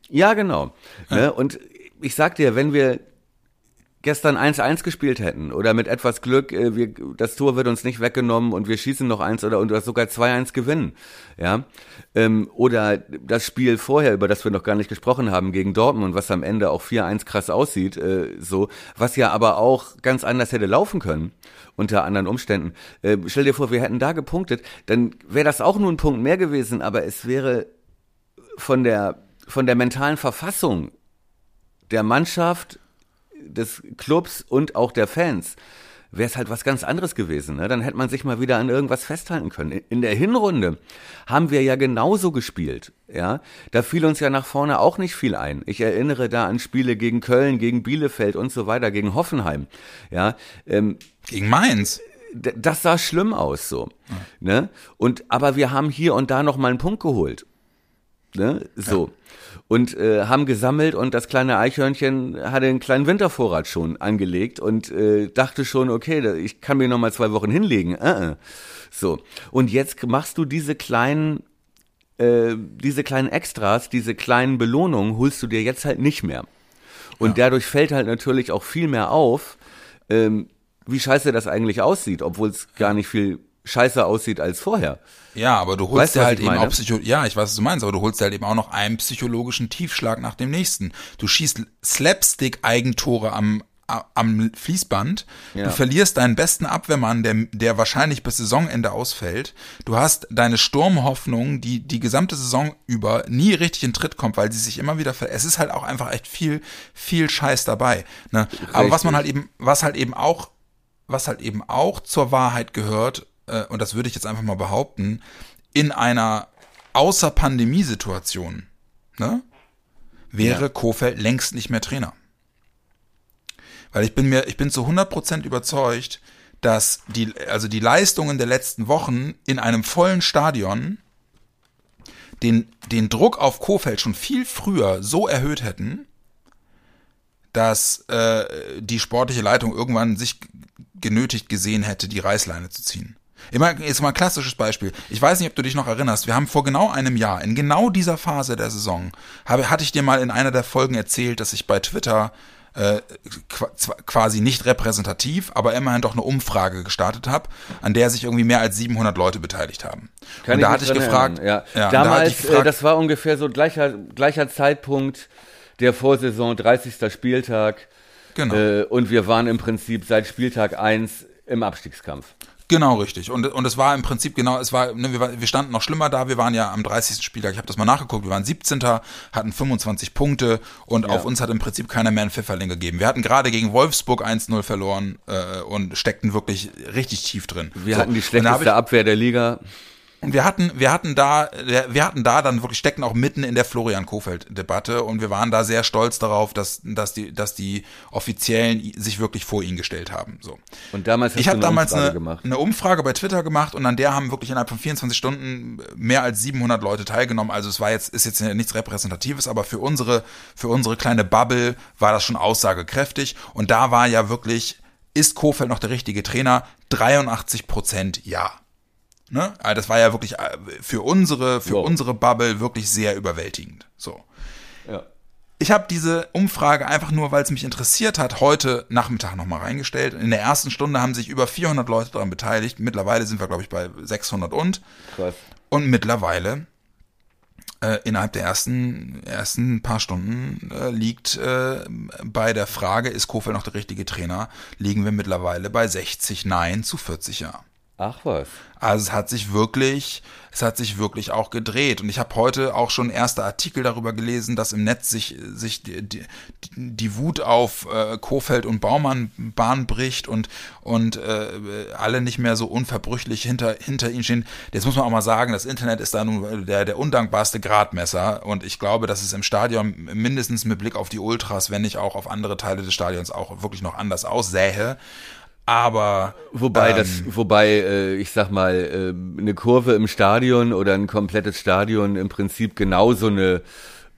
Ja, genau. Ne? Und ich sag dir, wenn wir gestern 1-1 gespielt hätten oder mit etwas Glück, äh, wir, das Tor wird uns nicht weggenommen und wir schießen noch eins oder und sogar 2-1 gewinnen, ja, ähm, oder das Spiel vorher, über das wir noch gar nicht gesprochen haben, gegen Dortmund, was am Ende auch 4-1 krass aussieht, äh, so, was ja aber auch ganz anders hätte laufen können unter anderen Umständen. Äh, stell dir vor, wir hätten da gepunktet, dann wäre das auch nur ein Punkt mehr gewesen, aber es wäre von der von der mentalen Verfassung der Mannschaft, des Clubs und auch der Fans wäre es halt was ganz anderes gewesen. Ne? Dann hätte man sich mal wieder an irgendwas festhalten können. In der Hinrunde haben wir ja genauso gespielt. Ja, da fiel uns ja nach vorne auch nicht viel ein. Ich erinnere da an Spiele gegen Köln, gegen Bielefeld und so weiter, gegen Hoffenheim. Ja, ähm, gegen Mainz. Das sah schlimm aus so. Ne? Und aber wir haben hier und da noch mal einen Punkt geholt. Ne? So. Ja und äh, haben gesammelt und das kleine Eichhörnchen hatte einen kleinen Wintervorrat schon angelegt und äh, dachte schon, okay, ich kann mir noch mal zwei Wochen hinlegen. Äh, äh. So und jetzt machst du diese kleinen äh, diese kleinen Extras, diese kleinen Belohnungen holst du dir jetzt halt nicht mehr. Und ja. dadurch fällt halt natürlich auch viel mehr auf, ähm, wie scheiße das eigentlich aussieht, obwohl es gar nicht viel scheiße aussieit als vorher. Ja, aber du holst weißt dir halt eben meine? auch Psycho ja, ich weiß, was du meinst, aber du holst dir halt eben auch noch einen psychologischen Tiefschlag nach dem nächsten. Du schießt Slapstick-Eigentore am am Fließband. Ja. Du verlierst deinen besten Abwehrmann, der, der wahrscheinlich bis Saisonende ausfällt. Du hast deine Sturmhoffnung, die die gesamte Saison über nie richtig in Tritt kommt, weil sie sich immer wieder ver Es ist halt auch einfach echt viel, viel Scheiß dabei. Ne? Aber was man halt eben, was halt eben auch, was halt eben auch zur Wahrheit gehört, äh, und das würde ich jetzt einfach mal behaupten, in einer Außer-Pandemie-Situation, ne, wäre ja. Kofeld längst nicht mehr Trainer. Weil ich bin mir, ich bin zu 100% überzeugt, dass die, also die Leistungen der letzten Wochen in einem vollen Stadion den, den Druck auf Kofeld schon viel früher so erhöht hätten, dass äh, die sportliche Leitung irgendwann sich genötigt gesehen hätte, die Reißleine zu ziehen. Immer, jetzt mal ein klassisches Beispiel. Ich weiß nicht, ob du dich noch erinnerst. Wir haben vor genau einem Jahr, in genau dieser Phase der Saison, habe, hatte ich dir mal in einer der Folgen erzählt, dass ich bei Twitter äh, quasi nicht repräsentativ, aber immerhin doch eine Umfrage gestartet habe, an der sich irgendwie mehr als 700 Leute beteiligt haben. Kann und da hatte ich gefragt, ja. ja. damals, da gefragt, äh, das war ungefähr so gleicher, gleicher Zeitpunkt der Vorsaison, 30. Spieltag. Genau. Äh, und wir waren im Prinzip seit Spieltag 1 im Abstiegskampf. Genau, richtig. Und, und es war im Prinzip genau, es war, ne, wir, wir standen noch schlimmer da. Wir waren ja am 30. Spieltag, ich habe das mal nachgeguckt, wir waren 17. hatten 25 Punkte und ja. auf uns hat im Prinzip keiner mehr einen Pfifferling gegeben. Wir hatten gerade gegen Wolfsburg 1-0 verloren äh, und steckten wirklich richtig tief drin. Wir so, hatten die schlechteste Abwehr der Liga. Und wir hatten, wir hatten da, wir hatten da dann wirklich stecken auch mitten in der Florian Kofeld-Debatte und wir waren da sehr stolz darauf, dass, dass die, dass die Offiziellen sich wirklich vor ihn gestellt haben. So. Und damals ich habe damals eine, gemacht. eine Umfrage bei Twitter gemacht und an der haben wirklich innerhalb von 24 Stunden mehr als 700 Leute teilgenommen. Also es war jetzt, ist jetzt nichts Repräsentatives, aber für unsere, für unsere kleine Bubble war das schon aussagekräftig und da war ja wirklich, ist Kofeld noch der richtige Trainer? 83 Prozent ja. Ne? Also das war ja wirklich äh, für unsere, für wow. unsere Bubble wirklich sehr überwältigend. So. Ja. Ich habe diese Umfrage einfach nur, weil es mich interessiert hat, heute Nachmittag nochmal reingestellt. In der ersten Stunde haben sich über 400 Leute daran beteiligt. Mittlerweile sind wir, glaube ich, bei 600 und. Krass. Und mittlerweile, äh, innerhalb der ersten, ersten paar Stunden, äh, liegt äh, bei der Frage, ist Kofeld noch der richtige Trainer, liegen wir mittlerweile bei 60 Nein zu 40 Ja. Ach was. Also es hat sich wirklich, es hat sich wirklich auch gedreht. Und ich habe heute auch schon erste Artikel darüber gelesen, dass im Netz sich, sich die, die, die Wut auf äh, Kofeld und Baumann Bahn bricht und, und äh, alle nicht mehr so unverbrüchlich hinter, hinter ihnen stehen. Jetzt muss man auch mal sagen, das Internet ist da nun der, der undankbarste Gradmesser. Und ich glaube, dass es im Stadion mindestens mit Blick auf die Ultras, wenn nicht auch auf andere Teile des Stadions auch wirklich noch anders aussähe. Aber wobei ähm, das, wobei äh, ich sag mal äh, eine Kurve im Stadion oder ein komplettes Stadion im Prinzip genauso eine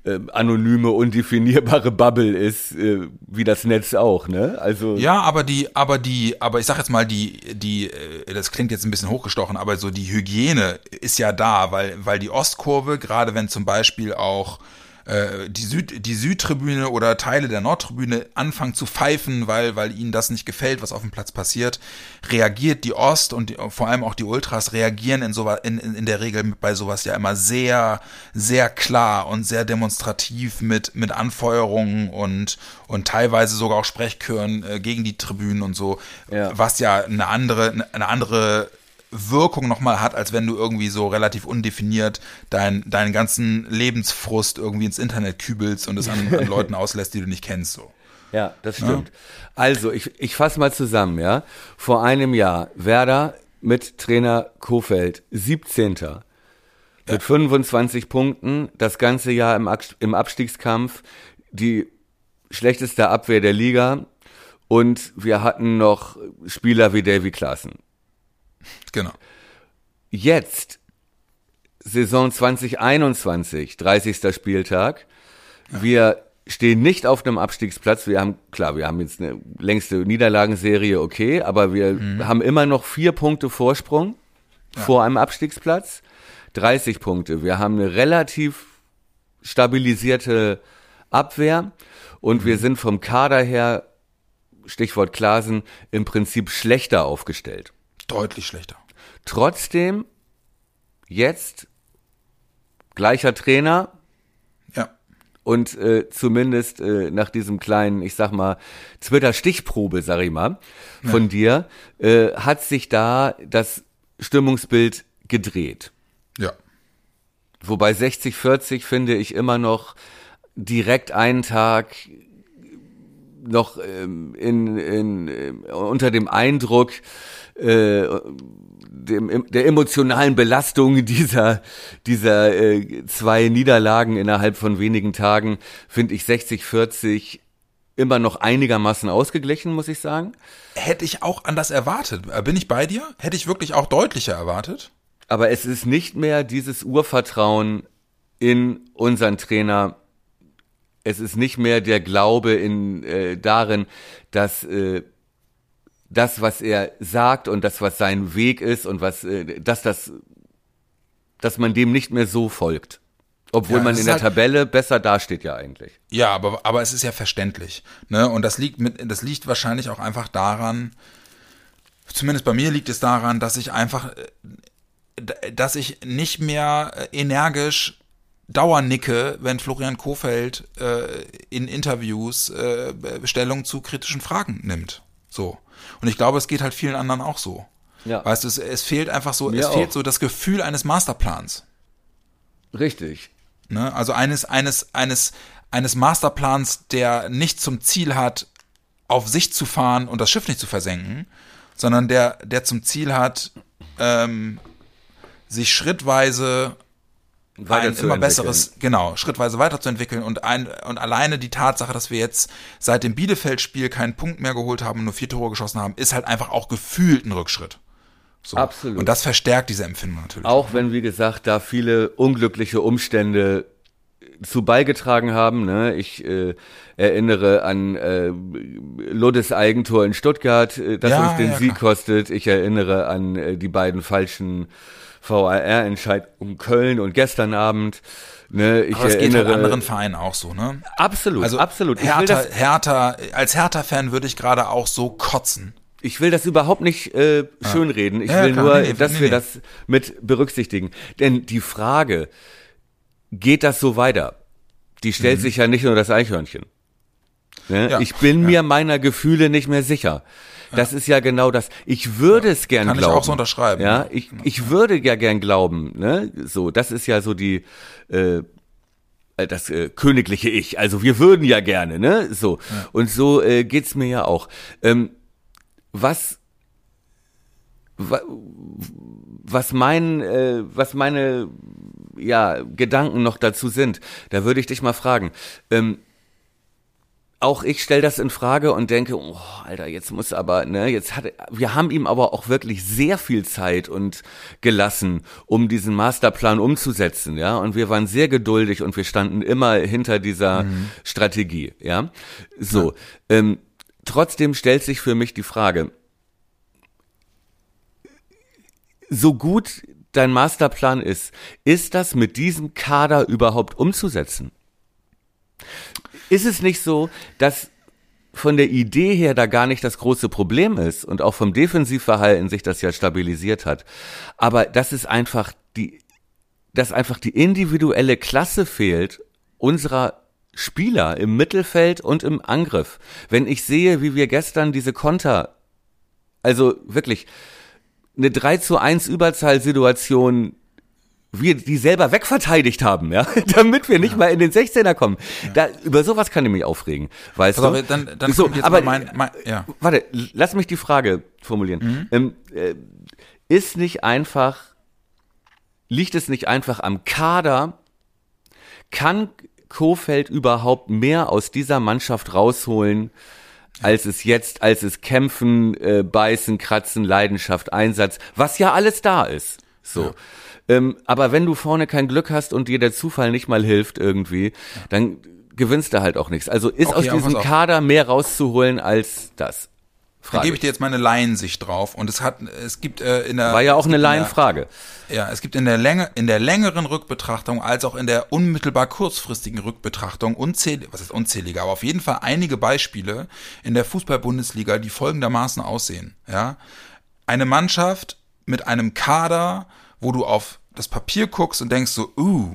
äh, anonyme, undefinierbare Bubble ist, äh, wie das Netz auch, ne? Also ja, aber die, aber die, aber ich sag jetzt mal die, die, äh, das klingt jetzt ein bisschen hochgestochen, aber so die Hygiene ist ja da, weil, weil die Ostkurve, gerade wenn zum Beispiel auch äh, die, Süd, die Südtribüne oder Teile der Nordtribüne anfangen zu pfeifen, weil, weil ihnen das nicht gefällt, was auf dem Platz passiert, reagiert die Ost und die, vor allem auch die Ultras reagieren in, so, in, in der Regel bei sowas ja immer sehr, sehr klar und sehr demonstrativ mit, mit Anfeuerungen und, und teilweise sogar auch Sprechchören äh, gegen die Tribünen und so, ja. was ja eine andere, eine andere Wirkung nochmal hat, als wenn du irgendwie so relativ undefiniert dein, deinen ganzen Lebensfrust irgendwie ins Internet kübelst und es an, an Leuten auslässt, die du nicht kennst. So. Ja, das stimmt. Also, ich, ich fasse mal zusammen, ja. Vor einem Jahr Werder mit Trainer Kofeld, 17. Mit 25 Punkten, das ganze Jahr im, im Abstiegskampf, die schlechteste Abwehr der Liga und wir hatten noch Spieler wie Davy Klaassen. Genau. Jetzt, Saison 2021, 30. Spieltag. Wir stehen nicht auf einem Abstiegsplatz. Wir haben, klar, wir haben jetzt eine längste Niederlagenserie, okay, aber wir haben immer noch vier Punkte Vorsprung vor einem Abstiegsplatz. 30 Punkte. Wir haben eine relativ stabilisierte Abwehr und wir sind vom Kader her, Stichwort Klasen, im Prinzip schlechter aufgestellt. Deutlich schlechter. Trotzdem jetzt gleicher Trainer Ja. und äh, zumindest äh, nach diesem kleinen, ich sag mal, Twitter-Stichprobe, sag ich mal, von dir, äh, hat sich da das Stimmungsbild gedreht. Ja. Wobei 60-40 finde ich immer noch direkt einen Tag noch ähm, in, in, äh, unter dem Eindruck äh, dem, der emotionalen Belastung dieser, dieser äh, zwei Niederlagen innerhalb von wenigen Tagen finde ich 60-40 immer noch einigermaßen ausgeglichen, muss ich sagen. Hätte ich auch anders erwartet. Äh, Bin ich bei dir? Hätte ich wirklich auch deutlicher erwartet? Aber es ist nicht mehr dieses Urvertrauen in unseren Trainer. Es ist nicht mehr der Glaube in, äh, darin, dass äh, das, was er sagt und das, was sein Weg ist und was, äh, dass das, dass man dem nicht mehr so folgt. Obwohl Ja, man in der halt- Tabelle besser dasteht ja eigentlich. Ja, aber, aber es ist ja verständlich. Ne? Und das liegt mit, das liegt wahrscheinlich auch einfach daran, zumindest bei mir liegt es daran, dass ich einfach, äh, dass ich nicht mehr äh, energisch dauernicke, wenn Florian Kofeld äh, in Interviews äh, Stellung zu kritischen Fragen nimmt. So. Und ich glaube, es geht halt vielen anderen auch so. Ja. Weißt du, es, es fehlt einfach so, Mir es fehlt auch. so das Gefühl eines Masterplans. Richtig. Ne? Also eines, eines, eines, eines Masterplans, der nicht zum Ziel hat, auf sich zu fahren und das Schiff nicht zu versenken, sondern der, der zum Ziel hat, ähm, sich schrittweise ein immer besseres, genau, schrittweise weiterzuentwickeln und ein, und alleine die Tatsache, dass wir jetzt seit dem Bielefeld-Spiel keinen Punkt mehr geholt haben und nur vier Tore geschossen haben, ist halt einfach auch gefühlt ein Rückschritt. So. Absolut. Und das verstärkt diese Empfindung natürlich. Auch wenn, wie gesagt, da viele unglückliche Umstände zu beigetragen haben. Ne? Ich äh, erinnere an äh, Luddes Eigentor in Stuttgart, äh, das Ja, uns den ja, Sieg klar. kostet. Ich erinnere an äh, die beiden falschen VAR-Entscheidungen Köln und gestern Abend. Ne? Ich Aber das geht erinnere halt anderen Vereinen auch so, ne? absolut, Also absolut. Hertha, Hertha, als Hertha-Fan würde ich gerade auch so kotzen. Ich will das überhaupt nicht äh, schönreden. Ich Ja, will klar, nur, nee, dass nee, wir nee. das mit berücksichtigen. Denn die Frage, geht das so weiter? Die stellt sich ja nicht nur das Eichhörnchen. Ne? Mhm. Ja, Ich bin mir meiner Gefühle nicht mehr sicher. Das ist ja genau das. Ich würde es gern Kann ich glauben. auch so unterschreiben. Ja, ich, ich würde ja gern glauben. Ne? So, das ist ja so die äh, das äh, königliche Ich. Also wir würden ja gerne, ne? So und so äh, geht's mir ja auch. Ähm, was wa- was mein äh, was meine ja Gedanken noch dazu sind, da würde ich dich mal fragen. Ähm, auch ich stelle das in Frage und denke, oh, Alter, jetzt muss aber, ne, jetzt hat, wir haben ihm aber auch wirklich sehr viel Zeit und gelassen, um diesen Masterplan umzusetzen, ja, und wir waren sehr geduldig und wir standen immer hinter dieser Strategie, ja. So, ähm, trotzdem stellt sich für mich die Frage, so gut dein Masterplan ist, ist das mit diesem Kader überhaupt umzusetzen? Ist es nicht so, dass von der Idee her da gar nicht das große Problem ist und auch vom Defensivverhalten sich das ja stabilisiert hat, aber dass es einfach die, dass einfach die individuelle Klasse fehlt unserer Spieler im Mittelfeld und im Angriff. Wenn ich sehe, wie wir gestern diese Konter, also wirklich eine 3 zu 1 Überzahlsituation wir die selber wegverteidigt haben, ja, damit wir nicht ja. mal in den 16er kommen. Ja. Da, über sowas kann ich mich aufregen, weißt Pass du? Auf, dann, dann so, kommt jetzt aber mein, mein, ja. warte, lass mich die Frage formulieren. Mhm. Ähm, äh, ist nicht einfach, liegt es nicht einfach am Kader? Kann Kofeld überhaupt mehr aus dieser Mannschaft rausholen? als es jetzt, als es Kämpfen, äh, Beißen, Kratzen, Leidenschaft, Einsatz, was ja alles da ist. So. Ja. Ähm, aber wenn du vorne kein Glück hast und dir der Zufall nicht mal hilft irgendwie, dann gewinnst du halt auch nichts. Also ist okay, aus diesem Kader mehr rauszuholen als das. Frage. Da gebe ich dir jetzt meine Laiensicht drauf und es hat es gibt äh, in der war ja auch eine Laienfrage. Ja, es gibt in der Länge in der längeren Rückbetrachtung als auch in der unmittelbar kurzfristigen Rückbetrachtung unzählige, was ist unzählige, aber auf jeden Fall einige Beispiele in der Fußball-Bundesliga, die folgendermaßen aussehen. Ja, eine Mannschaft mit einem Kader, wo du auf das Papier guckst und denkst so, uh,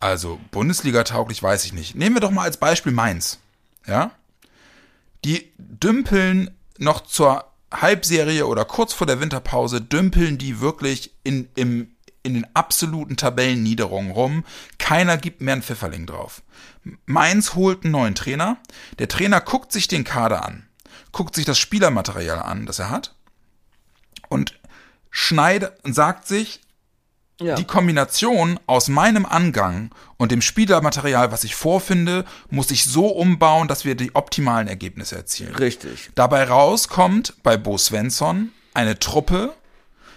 also Bundesliga tauglich weiß ich nicht. Nehmen wir doch mal als Beispiel Mainz. Ja? Die dümpeln noch zur Halbserie oder kurz vor der Winterpause, dümpeln die wirklich in, im, in den absoluten Tabellenniederungen rum. Keiner gibt mehr einen Pfifferling drauf. Mainz holt einen neuen Trainer. Der Trainer guckt sich den Kader an, guckt sich das Spielermaterial an, das er hat und schneidet und sagt sich, ja. Die Kombination aus meinem Angang und dem Spielermaterial, was ich vorfinde, muss ich so umbauen, dass wir die optimalen Ergebnisse erzielen. Richtig. Dabei rauskommt bei Bo Svensson eine Truppe,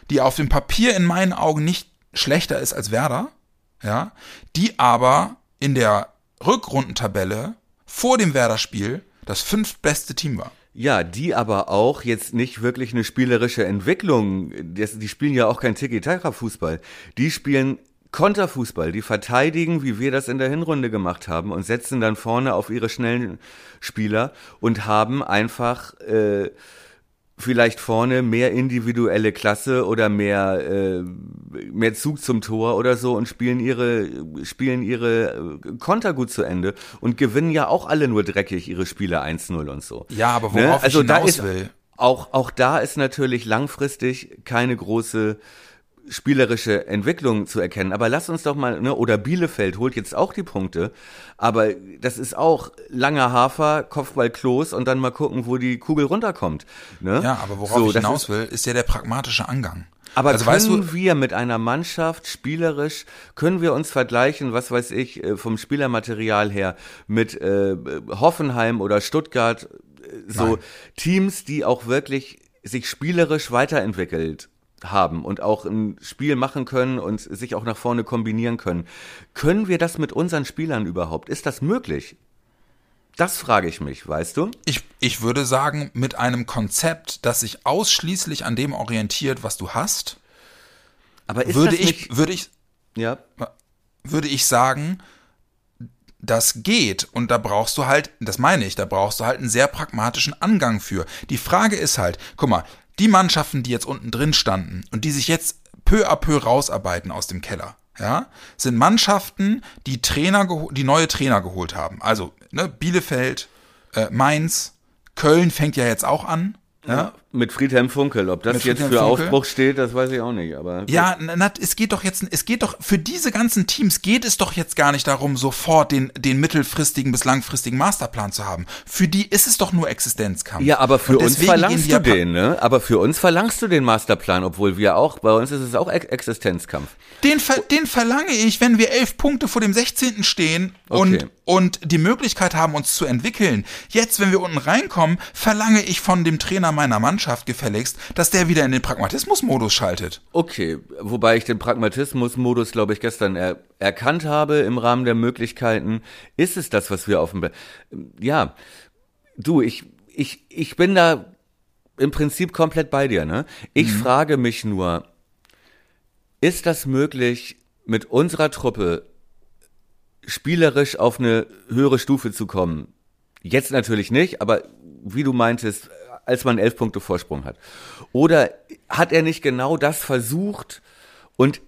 die auf dem Papier in meinen Augen nicht schlechter ist als Werder, ja, die aber in der Rückrundentabelle vor dem Werder-Spiel das fünftbeste Team war. Ja, die aber auch jetzt nicht wirklich eine spielerische Entwicklung. Die spielen ja auch kein Tiki-Taka-Fußball. Die spielen Konterfußball. Die verteidigen, wie wir das in der Hinrunde gemacht haben, und setzen dann vorne auf ihre schnellen Spieler und haben einfach äh, vielleicht vorne mehr individuelle Klasse oder mehr äh, mehr Zug zum Tor oder so und spielen ihre spielen ihre äh, Konter gut zu Ende und gewinnen ja auch alle nur dreckig ihre Spiele 1-0 und so. Ja, aber worauf ne? also ich hinaus da ist, will. Auch auch da ist natürlich langfristig keine große spielerische Entwicklung zu erkennen. Aber lass uns doch mal, ne, oder Bielefeld holt jetzt auch die Punkte, aber das ist auch langer Hafer, Kopfball Klos und dann mal gucken, wo die Kugel runterkommt. Ne? Ja, aber worauf so, ich hinaus will, ist ja der pragmatische Angang. Aber also, können weißt du, wir mit einer Mannschaft spielerisch, können wir uns vergleichen, was weiß ich, äh, vom Spielermaterial her, mit äh, Hoffenheim oder Stuttgart, äh, so Nein. Teams, die auch wirklich sich spielerisch weiterentwickelt haben und auch ein Spiel machen können und sich auch nach vorne kombinieren können. Können wir das mit unseren Spielern überhaupt? Ist das möglich? Das frage ich mich, weißt du? Ich, ich würde sagen, mit einem Konzept, das sich ausschließlich an dem orientiert, was du hast, aber ist würde das ich, nicht, würde ich, ja. würde ich sagen, das geht und da brauchst du halt, das meine ich, da brauchst du halt einen sehr pragmatischen Angang für. Die Frage ist halt, guck mal, die Mannschaften, die jetzt unten drin standen und die sich jetzt peu à peu rausarbeiten aus dem Keller, ja, sind Mannschaften, die Trainer, die neue Trainer geholt haben. Also ne, Bielefeld, äh, Mainz, Köln fängt ja jetzt auch an. Ja, mit Friedhelm Funkel. Ob das jetzt für Funkel. Aufbruch steht, das weiß ich auch nicht. Aber ja, na, es geht doch jetzt, es geht doch für diese ganzen Teams geht es doch jetzt gar nicht darum, sofort den den mittelfristigen bis langfristigen Masterplan zu haben. Für die ist es doch nur Existenzkampf. Ja, aber für uns verlangst du den, ne? Aber für uns verlangst du den Masterplan, obwohl wir auch bei uns ist es auch Existenzkampf. Den den verlange ich, wenn wir elf Punkte vor dem 16. stehen okay. und und die Möglichkeit haben, uns zu entwickeln. Jetzt, wenn wir unten reinkommen, verlange ich von dem Trainer meiner Mannschaft Mannschaft gefälligst, dass der wieder in den Pragmatismus-Modus schaltet. Okay, wobei ich den Pragmatismus-Modus, glaube ich, gestern er erkannt habe im Rahmen der Möglichkeiten. Ist es das, was wir auf dem... Be ja, du, ich, ich, ich bin da im Prinzip komplett bei dir. Ne? Ich mhm. frage mich nur, ist das möglich, mit unserer Truppe spielerisch auf eine höhere Stufe zu kommen? Jetzt natürlich nicht, aber wie du meintest, als man elf Punkte Vorsprung hat? Oder hat er nicht genau das versucht und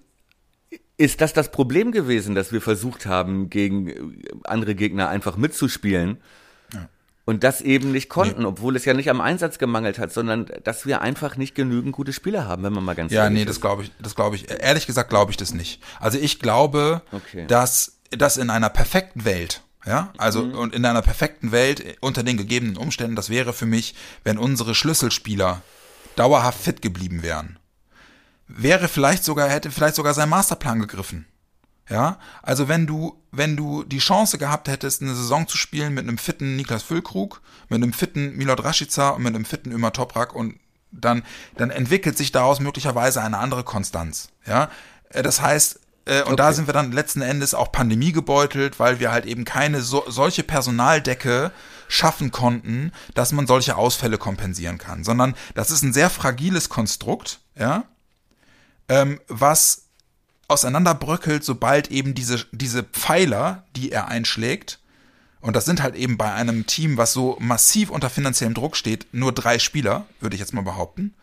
ist das das Problem gewesen, dass wir versucht haben, gegen andere Gegner einfach mitzuspielen? Ja. und das eben nicht konnten, nee. obwohl es ja nicht am Einsatz gemangelt hat, sondern dass wir einfach nicht genügend gute Spieler haben, wenn man mal ganz ja, ehrlich nee, ist. Ja, nee, das glaube ich, das glaube ich. Ehrlich gesagt glaube ich das nicht. Also ich glaube, okay. dass das in einer perfekten Welt, ja, also mhm. und in einer perfekten Welt unter den gegebenen Umständen, das wäre für mich, wenn unsere Schlüsselspieler dauerhaft fit geblieben wären. Wäre vielleicht sogar hätte vielleicht sogar sein Masterplan gegriffen. Ja, also wenn du, wenn du die Chance gehabt hättest, eine Saison zu spielen mit einem fitten Niklas Füllkrug, mit einem fitten Milot Rashica und mit einem fitten Ömer Toprak und dann, dann entwickelt sich daraus möglicherweise eine andere Konstanz. Ja, äh, das heißt, äh, und okay. da sind wir dann letzten Endes auch Pandemie gebeutelt, weil wir halt eben keine so, solche Personaldecke schaffen konnten, dass man solche Ausfälle kompensieren kann, sondern das ist ein sehr fragiles Konstrukt, ja, ähm, was auseinanderbröckelt, sobald eben diese, diese Pfeiler, die er einschlägt, und das sind halt eben bei einem Team, was so massiv unter finanziellem Druck steht, nur drei Spieler, würde ich jetzt mal behaupten.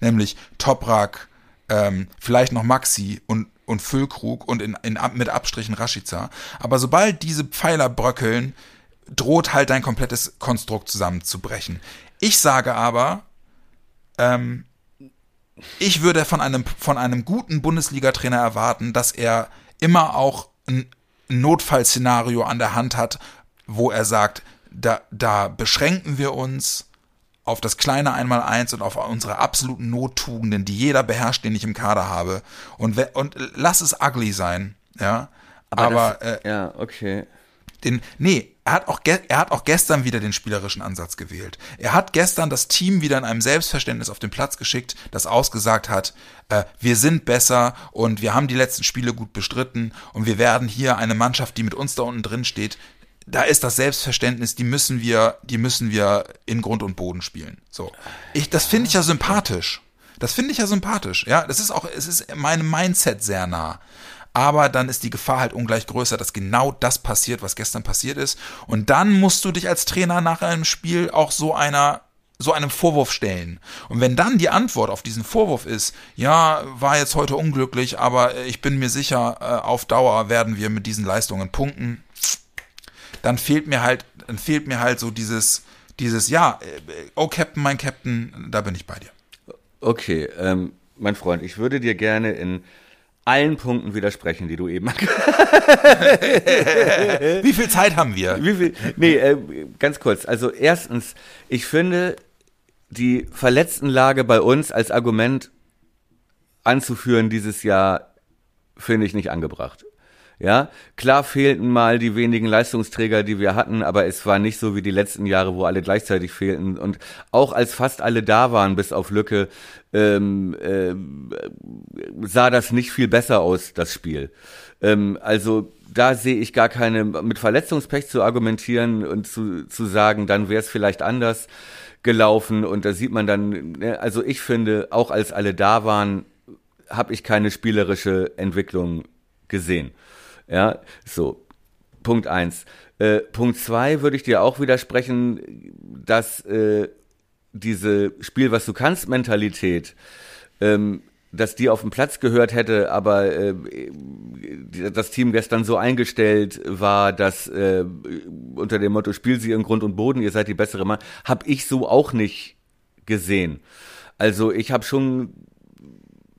Nämlich Toprak, ähm, vielleicht noch Maxi und, und Füllkrug und in, in, mit Abstrichen Rashica. Aber sobald diese Pfeiler bröckeln, droht halt dein komplettes Konstrukt zusammenzubrechen. Ich sage aber, ähm, ich würde von einem, von einem guten Bundesliga-Trainer erwarten, dass er immer auch ein Notfallszenario an der Hand hat, wo er sagt, da, da beschränken wir uns auf das kleine Einmaleins und auf unsere absoluten Nottugenden, die jeder beherrscht, den ich im Kader habe. Und, und lass es ugly sein, ja. Aber, Aber das, äh, ja, okay. Den, nee, er hat, auch er hat auch gestern wieder den spielerischen Ansatz gewählt. Er hat gestern das Team wieder in einem Selbstverständnis auf den Platz geschickt, das ausgesagt hat, äh, wir sind besser und wir haben die letzten Spiele gut bestritten und wir werden hier eine Mannschaft, die mit uns da unten drin steht, da ist das Selbstverständnis, die müssen wir, die müssen wir in Grund und Boden spielen. So. Ich, das finde ich ja sympathisch. Das finde ich ja sympathisch. Ja, das ist auch, es ist meinem Mindset sehr nah aber dann ist die Gefahr halt ungleich größer, dass genau das passiert, was gestern passiert ist. Und dann musst du dich als Trainer nach einem Spiel auch so einer so einem Vorwurf stellen. Und wenn dann die Antwort auf diesen Vorwurf ist, ja, war jetzt heute unglücklich, aber ich bin mir sicher, äh, auf Dauer werden wir mit diesen Leistungen punkten, dann fehlt mir halt, dann fehlt mir halt so dieses, dieses, ja, äh, oh Captain, mein Captain, da bin ich bei dir. Okay, ähm, mein Freund, ich würde dir gerne in allen Punkten widersprechen, die du eben Wie viel Zeit haben wir? Wie viel? Nee, äh, ganz kurz. Also erstens, ich finde die Verletztenlage bei uns als Argument anzuführen dieses Jahr finde ich nicht angebracht. Ja, klar fehlten mal die wenigen Leistungsträger, die wir hatten, aber es war nicht so wie die letzten Jahre, wo alle gleichzeitig fehlten. Und auch als fast alle da waren, bis auf Lücke, ähm, äh, sah das nicht viel besser aus, das Spiel. Ähm, also da sehe ich gar keine, mit Verletzungspech zu argumentieren und zu, zu sagen, dann wäre es vielleicht anders gelaufen. Und da sieht man dann, ne, also ich finde, auch als alle da waren, habe ich keine spielerische Entwicklung gesehen. Ja, so. Punkt eins. Äh, Punkt zwei würde ich dir auch widersprechen, dass äh, diese Spiel, was du kannst, Mentalität, ähm, dass die auf dem Platz gehört hätte, aber äh, das Team gestern so eingestellt war, dass äh, unter dem Motto Spiel sie in Grund und Boden, ihr seid die bessere Mann, habe ich so auch nicht gesehen. Also ich habe schon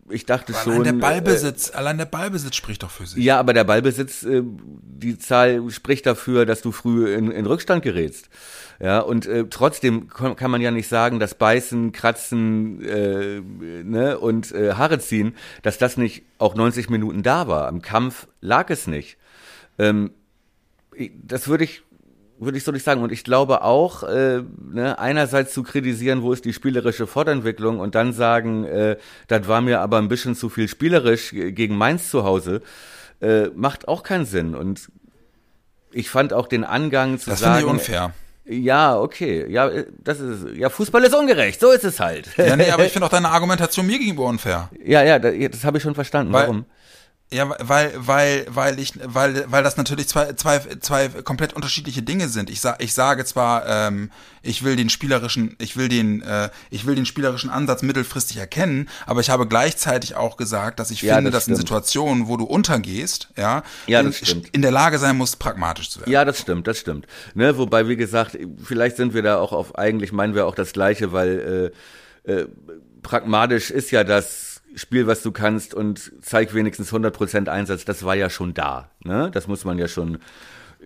ich dachte aber schon. Allein der Ballbesitz, äh, allein der Ballbesitz spricht doch für sich. Ja, aber der Ballbesitz, äh, die Zahl spricht dafür, dass du früh in, in Rückstand gerätst. Ja, und äh, trotzdem kann man ja nicht sagen, dass Beißen, Kratzen äh, ne, und äh, Haare ziehen, dass das nicht auch 90 Minuten da war. Am Kampf lag es nicht. Ähm, das würde ich würde ich so nicht sagen. Und ich glaube auch, äh, ne, einerseits zu kritisieren, wo ist die spielerische Fortentwicklung und dann sagen, äh, das war mir aber ein bisschen zu viel spielerisch gegen Mainz zu Hause, äh, macht auch keinen Sinn. Und ich fand auch den Angang zu das sagen. Das finde ich unfair. Ja, okay. Ja, das ist ja Fußball ist ungerecht. So ist es halt. Ja, nee, aber ich finde auch deine Argumentation mir gegenüber unfair. Ja, ja, das, das habe ich schon verstanden. Weil, Warum? Ja, weil, weil, weil ich, weil, weil das natürlich zwei, zwei, zwei komplett unterschiedliche Dinge sind. Ich sag, ich sage zwar, ähm, ich will den spielerischen, ich will den, äh, ich will den spielerischen Ansatz mittelfristig erkennen, aber ich habe gleichzeitig auch gesagt, dass ich Ja, finde, das dass in stimmt. Situationen, wo du untergehst, ja, Ja, das stimmt. in der Lage sein musst, pragmatisch zu werden. Ja, das stimmt, das stimmt. Ne, wobei, wie gesagt, vielleicht sind wir da auch auf, eigentlich meinen wir auch das Gleiche, weil äh, äh, pragmatisch ist ja das Spiel, was du kannst und zeig wenigstens 100% Einsatz, das war ja schon da. Ne? Das muss man ja schon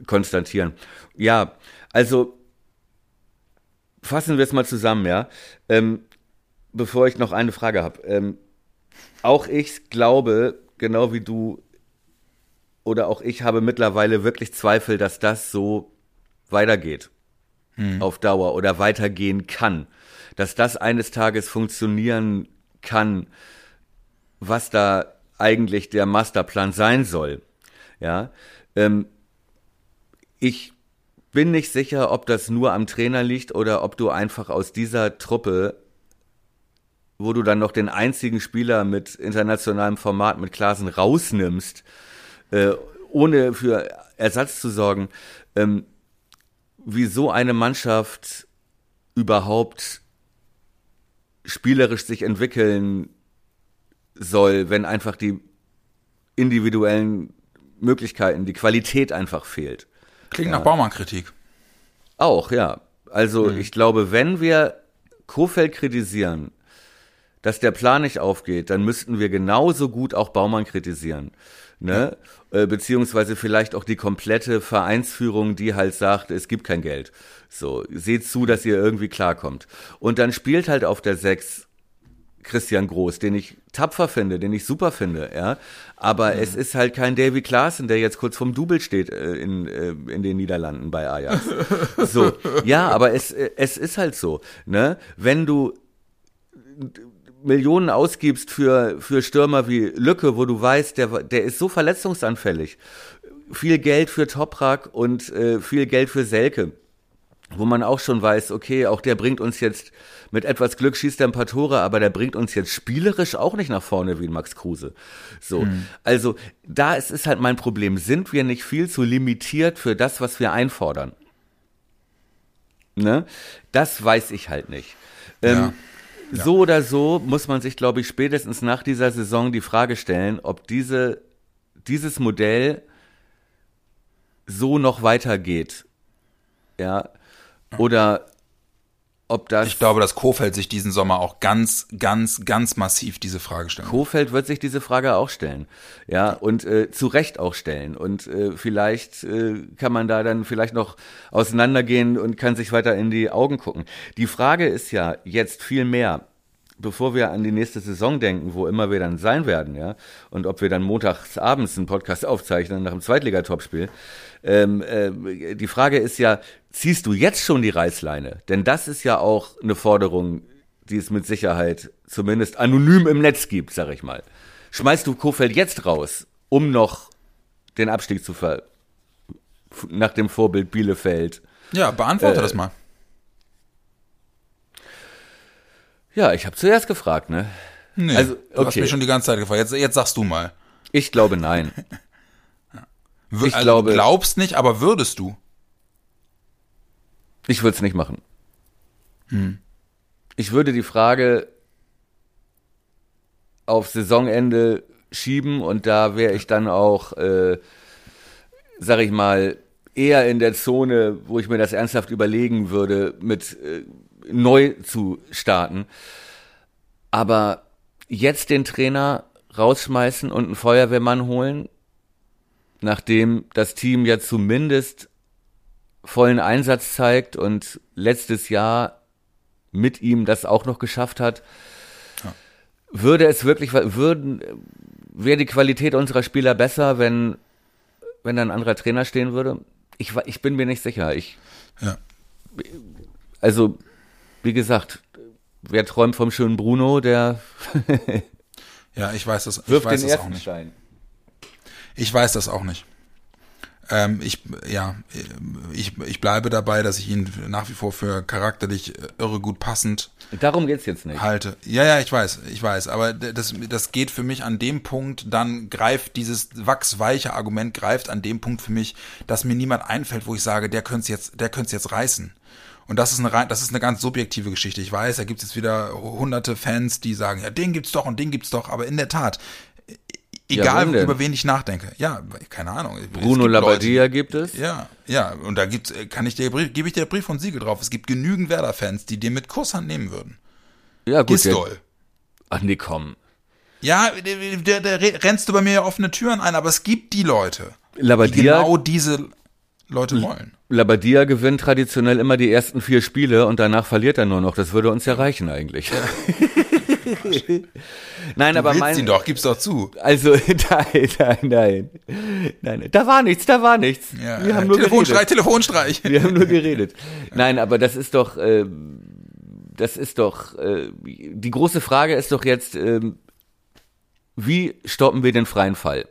konstatieren. Ja, also fassen wir es mal zusammen, ja. Ähm, bevor ich noch eine Frage habe. Ähm, auch ich glaube, genau wie du oder auch ich habe mittlerweile wirklich Zweifel, dass das so weitergeht auf Dauer oder weitergehen kann. Dass das eines Tages funktionieren kann, was da eigentlich der Masterplan sein soll. Ja, ähm, ich bin nicht sicher, ob das nur am Trainer liegt oder ob du einfach aus dieser Truppe, wo du dann noch den einzigen Spieler mit internationalem Format mit Klasen rausnimmst, äh, ohne für Ersatz zu sorgen, ähm, wie so eine Mannschaft überhaupt spielerisch sich entwickeln soll, wenn einfach die individuellen Möglichkeiten, die Qualität einfach fehlt. Klingt nach Baumann-Kritik. Auch, ja. Also ich glaube, wenn wir Kofeld kritisieren, dass der Plan nicht aufgeht, dann müssten wir genauso gut auch Baumann kritisieren. Ne? Äh, Beziehungsweise vielleicht auch die komplette Vereinsführung, die halt sagt, es gibt kein Geld. So, seht zu, dass ihr irgendwie klarkommt. Und dann spielt halt auf der Sechs Christian Groß, den ich tapfer finde, den ich super finde, ja. Aber es ist halt kein Davy Klaassen, der jetzt kurz vorm Double steht äh, in, äh, in den Niederlanden bei Ajax. So, ja, aber es, äh, es ist halt so, ne? Wenn du Millionen ausgibst für, für Stürmer wie Lücke, wo du weißt, der, der ist so verletzungsanfällig. Viel Geld für Toprak und äh, viel Geld für Selke wo man auch schon weiß, okay, auch der bringt uns jetzt mit etwas Glück schießt er ein paar Tore, aber der bringt uns jetzt spielerisch auch nicht nach vorne wie Max Kruse. So, also da ist, ist halt mein Problem. Sind wir nicht viel zu limitiert für das, was wir einfordern? Ne? Das weiß ich halt nicht. Ähm, So oder so muss man sich, glaube ich, spätestens nach dieser Saison die Frage stellen, ob diese, dieses Modell so noch weitergeht. Ja. Oder ob das. Ich glaube, dass Kofeld sich diesen Sommer auch ganz, ganz, ganz massiv diese Frage stellen. Kofeld wird sich diese Frage auch stellen. Ja, und äh, zu Recht auch stellen. Und äh, vielleicht äh, kann man da dann vielleicht noch auseinandergehen und kann sich weiter in die Augen gucken. Die Frage ist ja jetzt viel mehr, bevor wir an die nächste Saison denken, wo immer wir dann sein werden, ja, und ob wir dann montags abends einen Podcast aufzeichnen nach dem Zweitliga-Topspiel. Ähm, äh, die Frage ist ja, ziehst du jetzt schon die Reißleine? Denn das ist ja auch eine Forderung, die es mit Sicherheit zumindest anonym im Netz gibt, sag ich mal. Schmeißt du Kofeld jetzt raus, um noch den Abstieg zu ver nach dem Vorbild Bielefeld? Ja, beantworte Äh, das mal. Ja, ich habe zuerst gefragt, ne? Nee, also, du hast okay. mich schon die ganze Zeit gefragt. Jetzt, jetzt sagst du mal. Ich glaube nein. W Ich also, glaube- du glaubst nicht, aber würdest du? Ich würde es nicht machen. Ich würde die Frage auf Saisonende schieben und da wäre ich dann auch, äh, sag ich mal, eher in der Zone, wo ich mir das ernsthaft überlegen würde, mit äh, neu zu starten. Aber jetzt den Trainer rausschmeißen und einen Feuerwehrmann holen, nachdem das Team ja zumindest vollen Einsatz zeigt und letztes Jahr mit ihm das auch noch geschafft hat, würde es wirklich, würden, wäre die Qualität unserer Spieler besser, wenn, wenn da ein anderer Trainer stehen würde? Ich, ich bin mir nicht sicher. Ich, Ja. also, wie gesagt, wer träumt vom schönen Bruno, der Ja, ich weiß das, ich wirft weiß den das auch ersten nicht. Stein. Ich weiß das auch nicht. Ähm, ich, ja, ich, ich bleibe dabei, dass ich ihn nach wie vor für charakterlich irre gut passend Darum geht's jetzt nicht. halte. Ja, ja, ich weiß, ich weiß, aber das, das geht für mich an dem Punkt, dann greift dieses wachsweiche Argument greift an dem Punkt für mich, dass mir niemand einfällt, wo ich sage, der könnte jetzt, der könnte jetzt reißen. Und das ist eine rein, das ist eine ganz subjektive Geschichte. Ich weiß, da gibt es jetzt wieder hunderte Fans, die sagen, ja, den gibt's doch und den gibt's doch, aber in der Tat, egal denn? über wen ich nachdenke. Ja, keine Ahnung. Bruno gibt Labbadia Leute, gibt es. ja, ja, und da gibt's, kann ich dir, Brief- gebe ich dir Brief und Siegel drauf. Es gibt genügend Werder-Fans, die den mit Kusshand nehmen würden. Ja, gut. Gistol. ach nee, komm. Ja, der rennst du bei mir ja offene Türen ein, aber es gibt die Leute, die Labbadia, genau diese Leute wollen. Labbadia gewinnt traditionell immer die ersten vier Spiele und danach verliert er nur noch. Das würde uns ja reichen eigentlich. Nein, aber Willst mein, ihn doch, gib's doch zu. also nein, nein, nein, nein, da war nichts, da war nichts. Ja, Wir haben äh, nur Telefonstreich, geredet. Telefonstreich. Wir haben nur geredet. Nein, aber das ist doch, äh, das ist doch, äh, die große Frage ist doch jetzt, ähm, wie stoppen wir den freien Fall?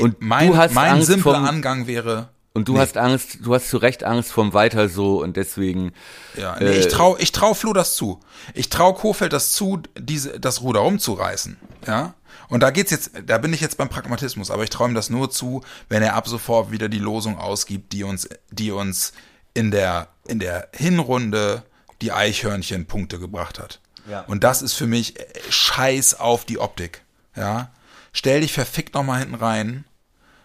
Und mein, du hast mein Angst simpler vom- Angang wäre, Und du Nee. hast Angst, du hast zu Recht Angst vom Weiter so und deswegen, ja, nee, Äh, ich trau, ich trau Flo das zu. Ich trau Kofeld das zu, diese, das Ruder rumzureißen, ja. Und da geht's jetzt, da bin ich jetzt beim Pragmatismus, aber ich traue ihm das nur zu, wenn er ab sofort wieder die Losung ausgibt, die uns, die uns in der, in der Hinrunde die Eichhörnchen Punkte gebracht hat. Ja. Und das ist für mich äh, Scheiß auf die Optik, ja. Stell dich verfickt nochmal hinten rein,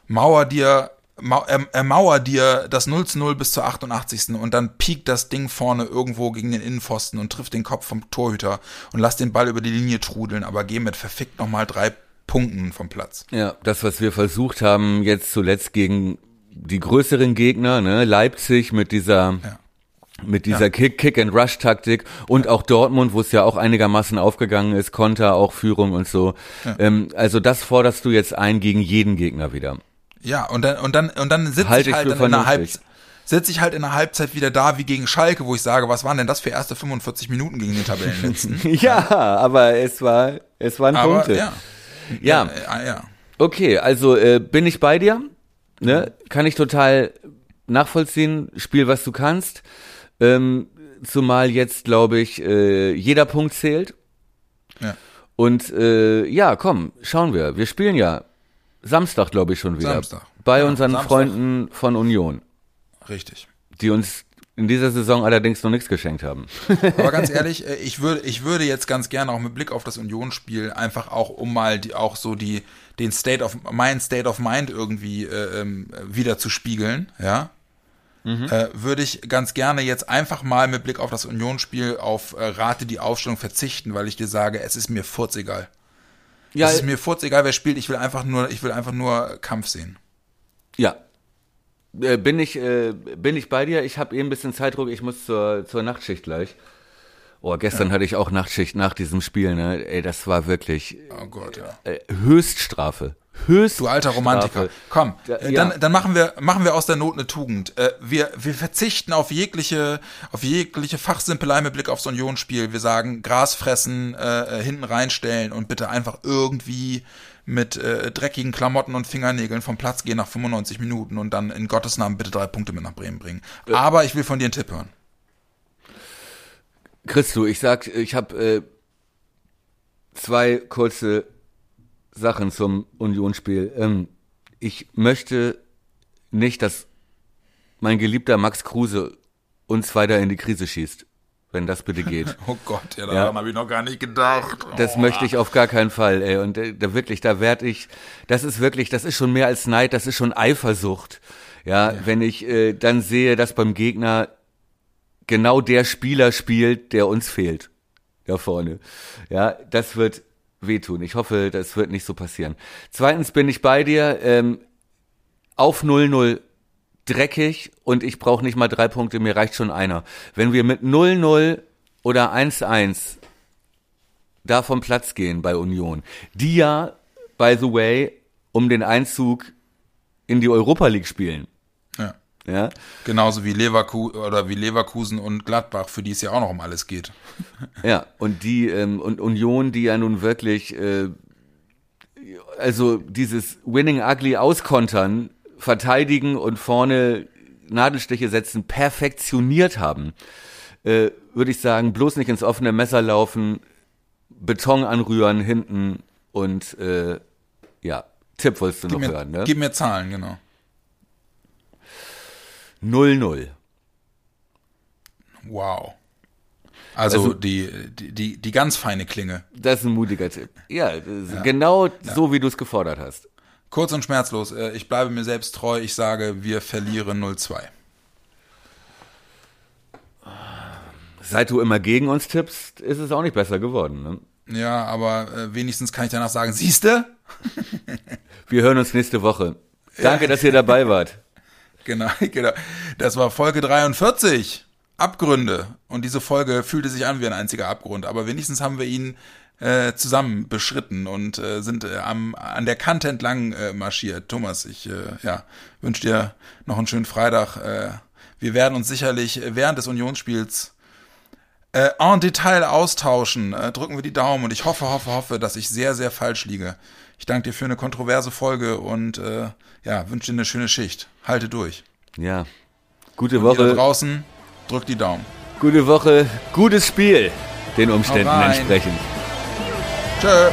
mauer dir, mau, ermauer dir das 0 zu 0 bis zur 88. und dann piekt das Ding vorne irgendwo gegen den Innenpfosten und trifft den Kopf vom Torhüter und lass den Ball über die Linie trudeln, aber geh mit verfickt nochmal drei Punkten vom Platz. ja, das, was wir versucht haben, jetzt zuletzt gegen die größeren Gegner, ne, Leipzig mit dieser, Ja. mit dieser Kick, Kick and Rush Taktik und auch Dortmund, wo es ja auch einigermaßen aufgegangen ist, Konter, auch Führung und so. Ähm, also das forderst du jetzt ein gegen jeden Gegner wieder. Ja, und dann, und dann, und dann sitze Halte ich halt in einer Halb, vernünftig. sitze ich halt in der Halbzeit wieder da wie gegen Schalke, wo ich sage, was waren denn das für erste 45 Minuten gegen den Tabellenletzten? Ja, aber es war, es waren Aber Punkte. ja, ja. äh, ja. Okay, also äh, bin ich bei dir, ne? Kann ich total nachvollziehen. Spiel, was du kannst. Ähm, zumal jetzt, glaube ich, äh, jeder Punkt zählt. Ja. Und äh, ja, komm, schauen wir. Wir spielen ja Samstag, glaube ich, schon wieder. Samstag. Bei Ja, unseren Samstag. Freunden von Union, Richtig. die uns in dieser Saison allerdings noch nichts geschenkt haben. Aber ganz ehrlich, äh, ich würde, ich würde jetzt ganz gerne auch mit Blick auf das Unionsspiel einfach auch, um mal die, auch so die, den State of, mein State of Mind irgendwie äh, ähm, wieder zu spiegeln, ja, äh, würde ich ganz gerne jetzt einfach mal mit Blick auf das Unionsspiel auf äh, Rate die Aufstellung verzichten, weil ich dir sage, es ist mir furzegal. Ja, es ist mir furzegal, wer spielt, ich will einfach nur, ich will einfach nur Kampf sehen. Ja. Äh, bin ich, äh, bin ich bei dir? Ich habe eben ein bisschen Zeitdruck, ich muss zur, zur Nachtschicht gleich. Oh, gestern hatte ich auch Nachtschicht nach diesem Spiel, ne? Ey, das war wirklich Oh Gott, ja. äh, Höchststrafe. Höchststrafe. Du alter Romantiker. Komm, Da- äh, ja. dann, dann machen wir, machen wir aus der Not eine Tugend. Äh, wir, wir verzichten auf jegliche, auf jegliche Fachsimpelei mit Blick aufs Unionsspiel. Wir sagen, Gras fressen, äh, äh, hinten reinstellen und bitte einfach irgendwie mit äh, dreckigen Klamotten und Fingernägeln vom Platz gehen nach 95 Minuten und dann in Gottes Namen bitte drei Punkte mit nach Bremen bringen. Aber ich will von dir einen Tipp hören. Christo, ich sag, ich habe äh, zwei kurze Sachen zum Unionsspiel. Ähm, ich möchte nicht, dass mein geliebter Max Kruse uns weiter in die Krise schießt, wenn das bitte geht. Oh Gott, ja, Ja. daran habe ich noch gar nicht gedacht. Das oh. möchte ich auf gar keinen Fall, ey. Und äh, da wirklich, da werd ich, das ist wirklich, das ist schon mehr als Neid, das ist schon Eifersucht. Ja, wenn ich äh, dann sehe, dass beim Gegner genau der Spieler spielt, der uns fehlt. Da vorne. Ja, das wird wehtun. Ich hoffe, das wird nicht so passieren. Zweitens bin ich bei dir, ähm, auf 0-0 dreckig und ich brauche nicht mal drei Punkte, mir reicht schon einer. Wenn wir mit 0-0 oder 1-1 da vom Platz gehen bei Union, die ja, by the way, um den Einzug in die Europa League spielen. Ja. Genauso wie Leverkusen oder wie Leverkusen und Gladbach, für die es ja auch noch um alles geht. ja, und die ähm, und Union, die ja nun wirklich äh, also dieses Winning Ugly auskontern, verteidigen und vorne Nadelstiche setzen, perfektioniert haben, äh, würde ich sagen, bloß nicht ins offene Messer laufen, Beton anrühren hinten und äh, ja, Tipp wolltest du Gib noch mir, hören, ne? gib mir Zahlen, genau. 0-0. Wow. Also, Also- die, die, die, ganz feine Klinge. Das ist ein mutiger Tipp. Ja, ist genau so, wie du es gefordert hast. Kurz und schmerzlos. äh, Ich bleibe mir selbst treu. Ich sage, wir verlieren 0-2. Seit du immer gegen uns tippst, ist es auch nicht besser geworden. Ne? Ja, aber äh, wenigstens kann ich danach sagen, siehste? Wir hören uns nächste Woche. Danke, dass ihr dabei wart. Genau, genau. Das war Folge 43. Abgründe. Und diese Folge fühlte sich an wie ein einziger Abgrund. Aber wenigstens haben wir ihn äh, zusammen beschritten und äh, sind äh, am, an der Kante entlang äh, marschiert. Thomas, ich äh, ja, wünsche dir noch einen schönen Freitag. Äh, wir werden uns sicherlich während des Unionsspiels äh, en Detail austauschen. Äh, drücken wir die Daumen und ich hoffe, hoffe, hoffe, dass ich sehr, sehr falsch liege. Ich danke dir für eine kontroverse Folge und äh, ja, wünsche dir eine schöne Schicht. Halte durch. Ja. Gute Und Woche. draußen, drückt die Daumen. Gute Woche. Gutes Spiel. Den Umständen entsprechend. Tschö.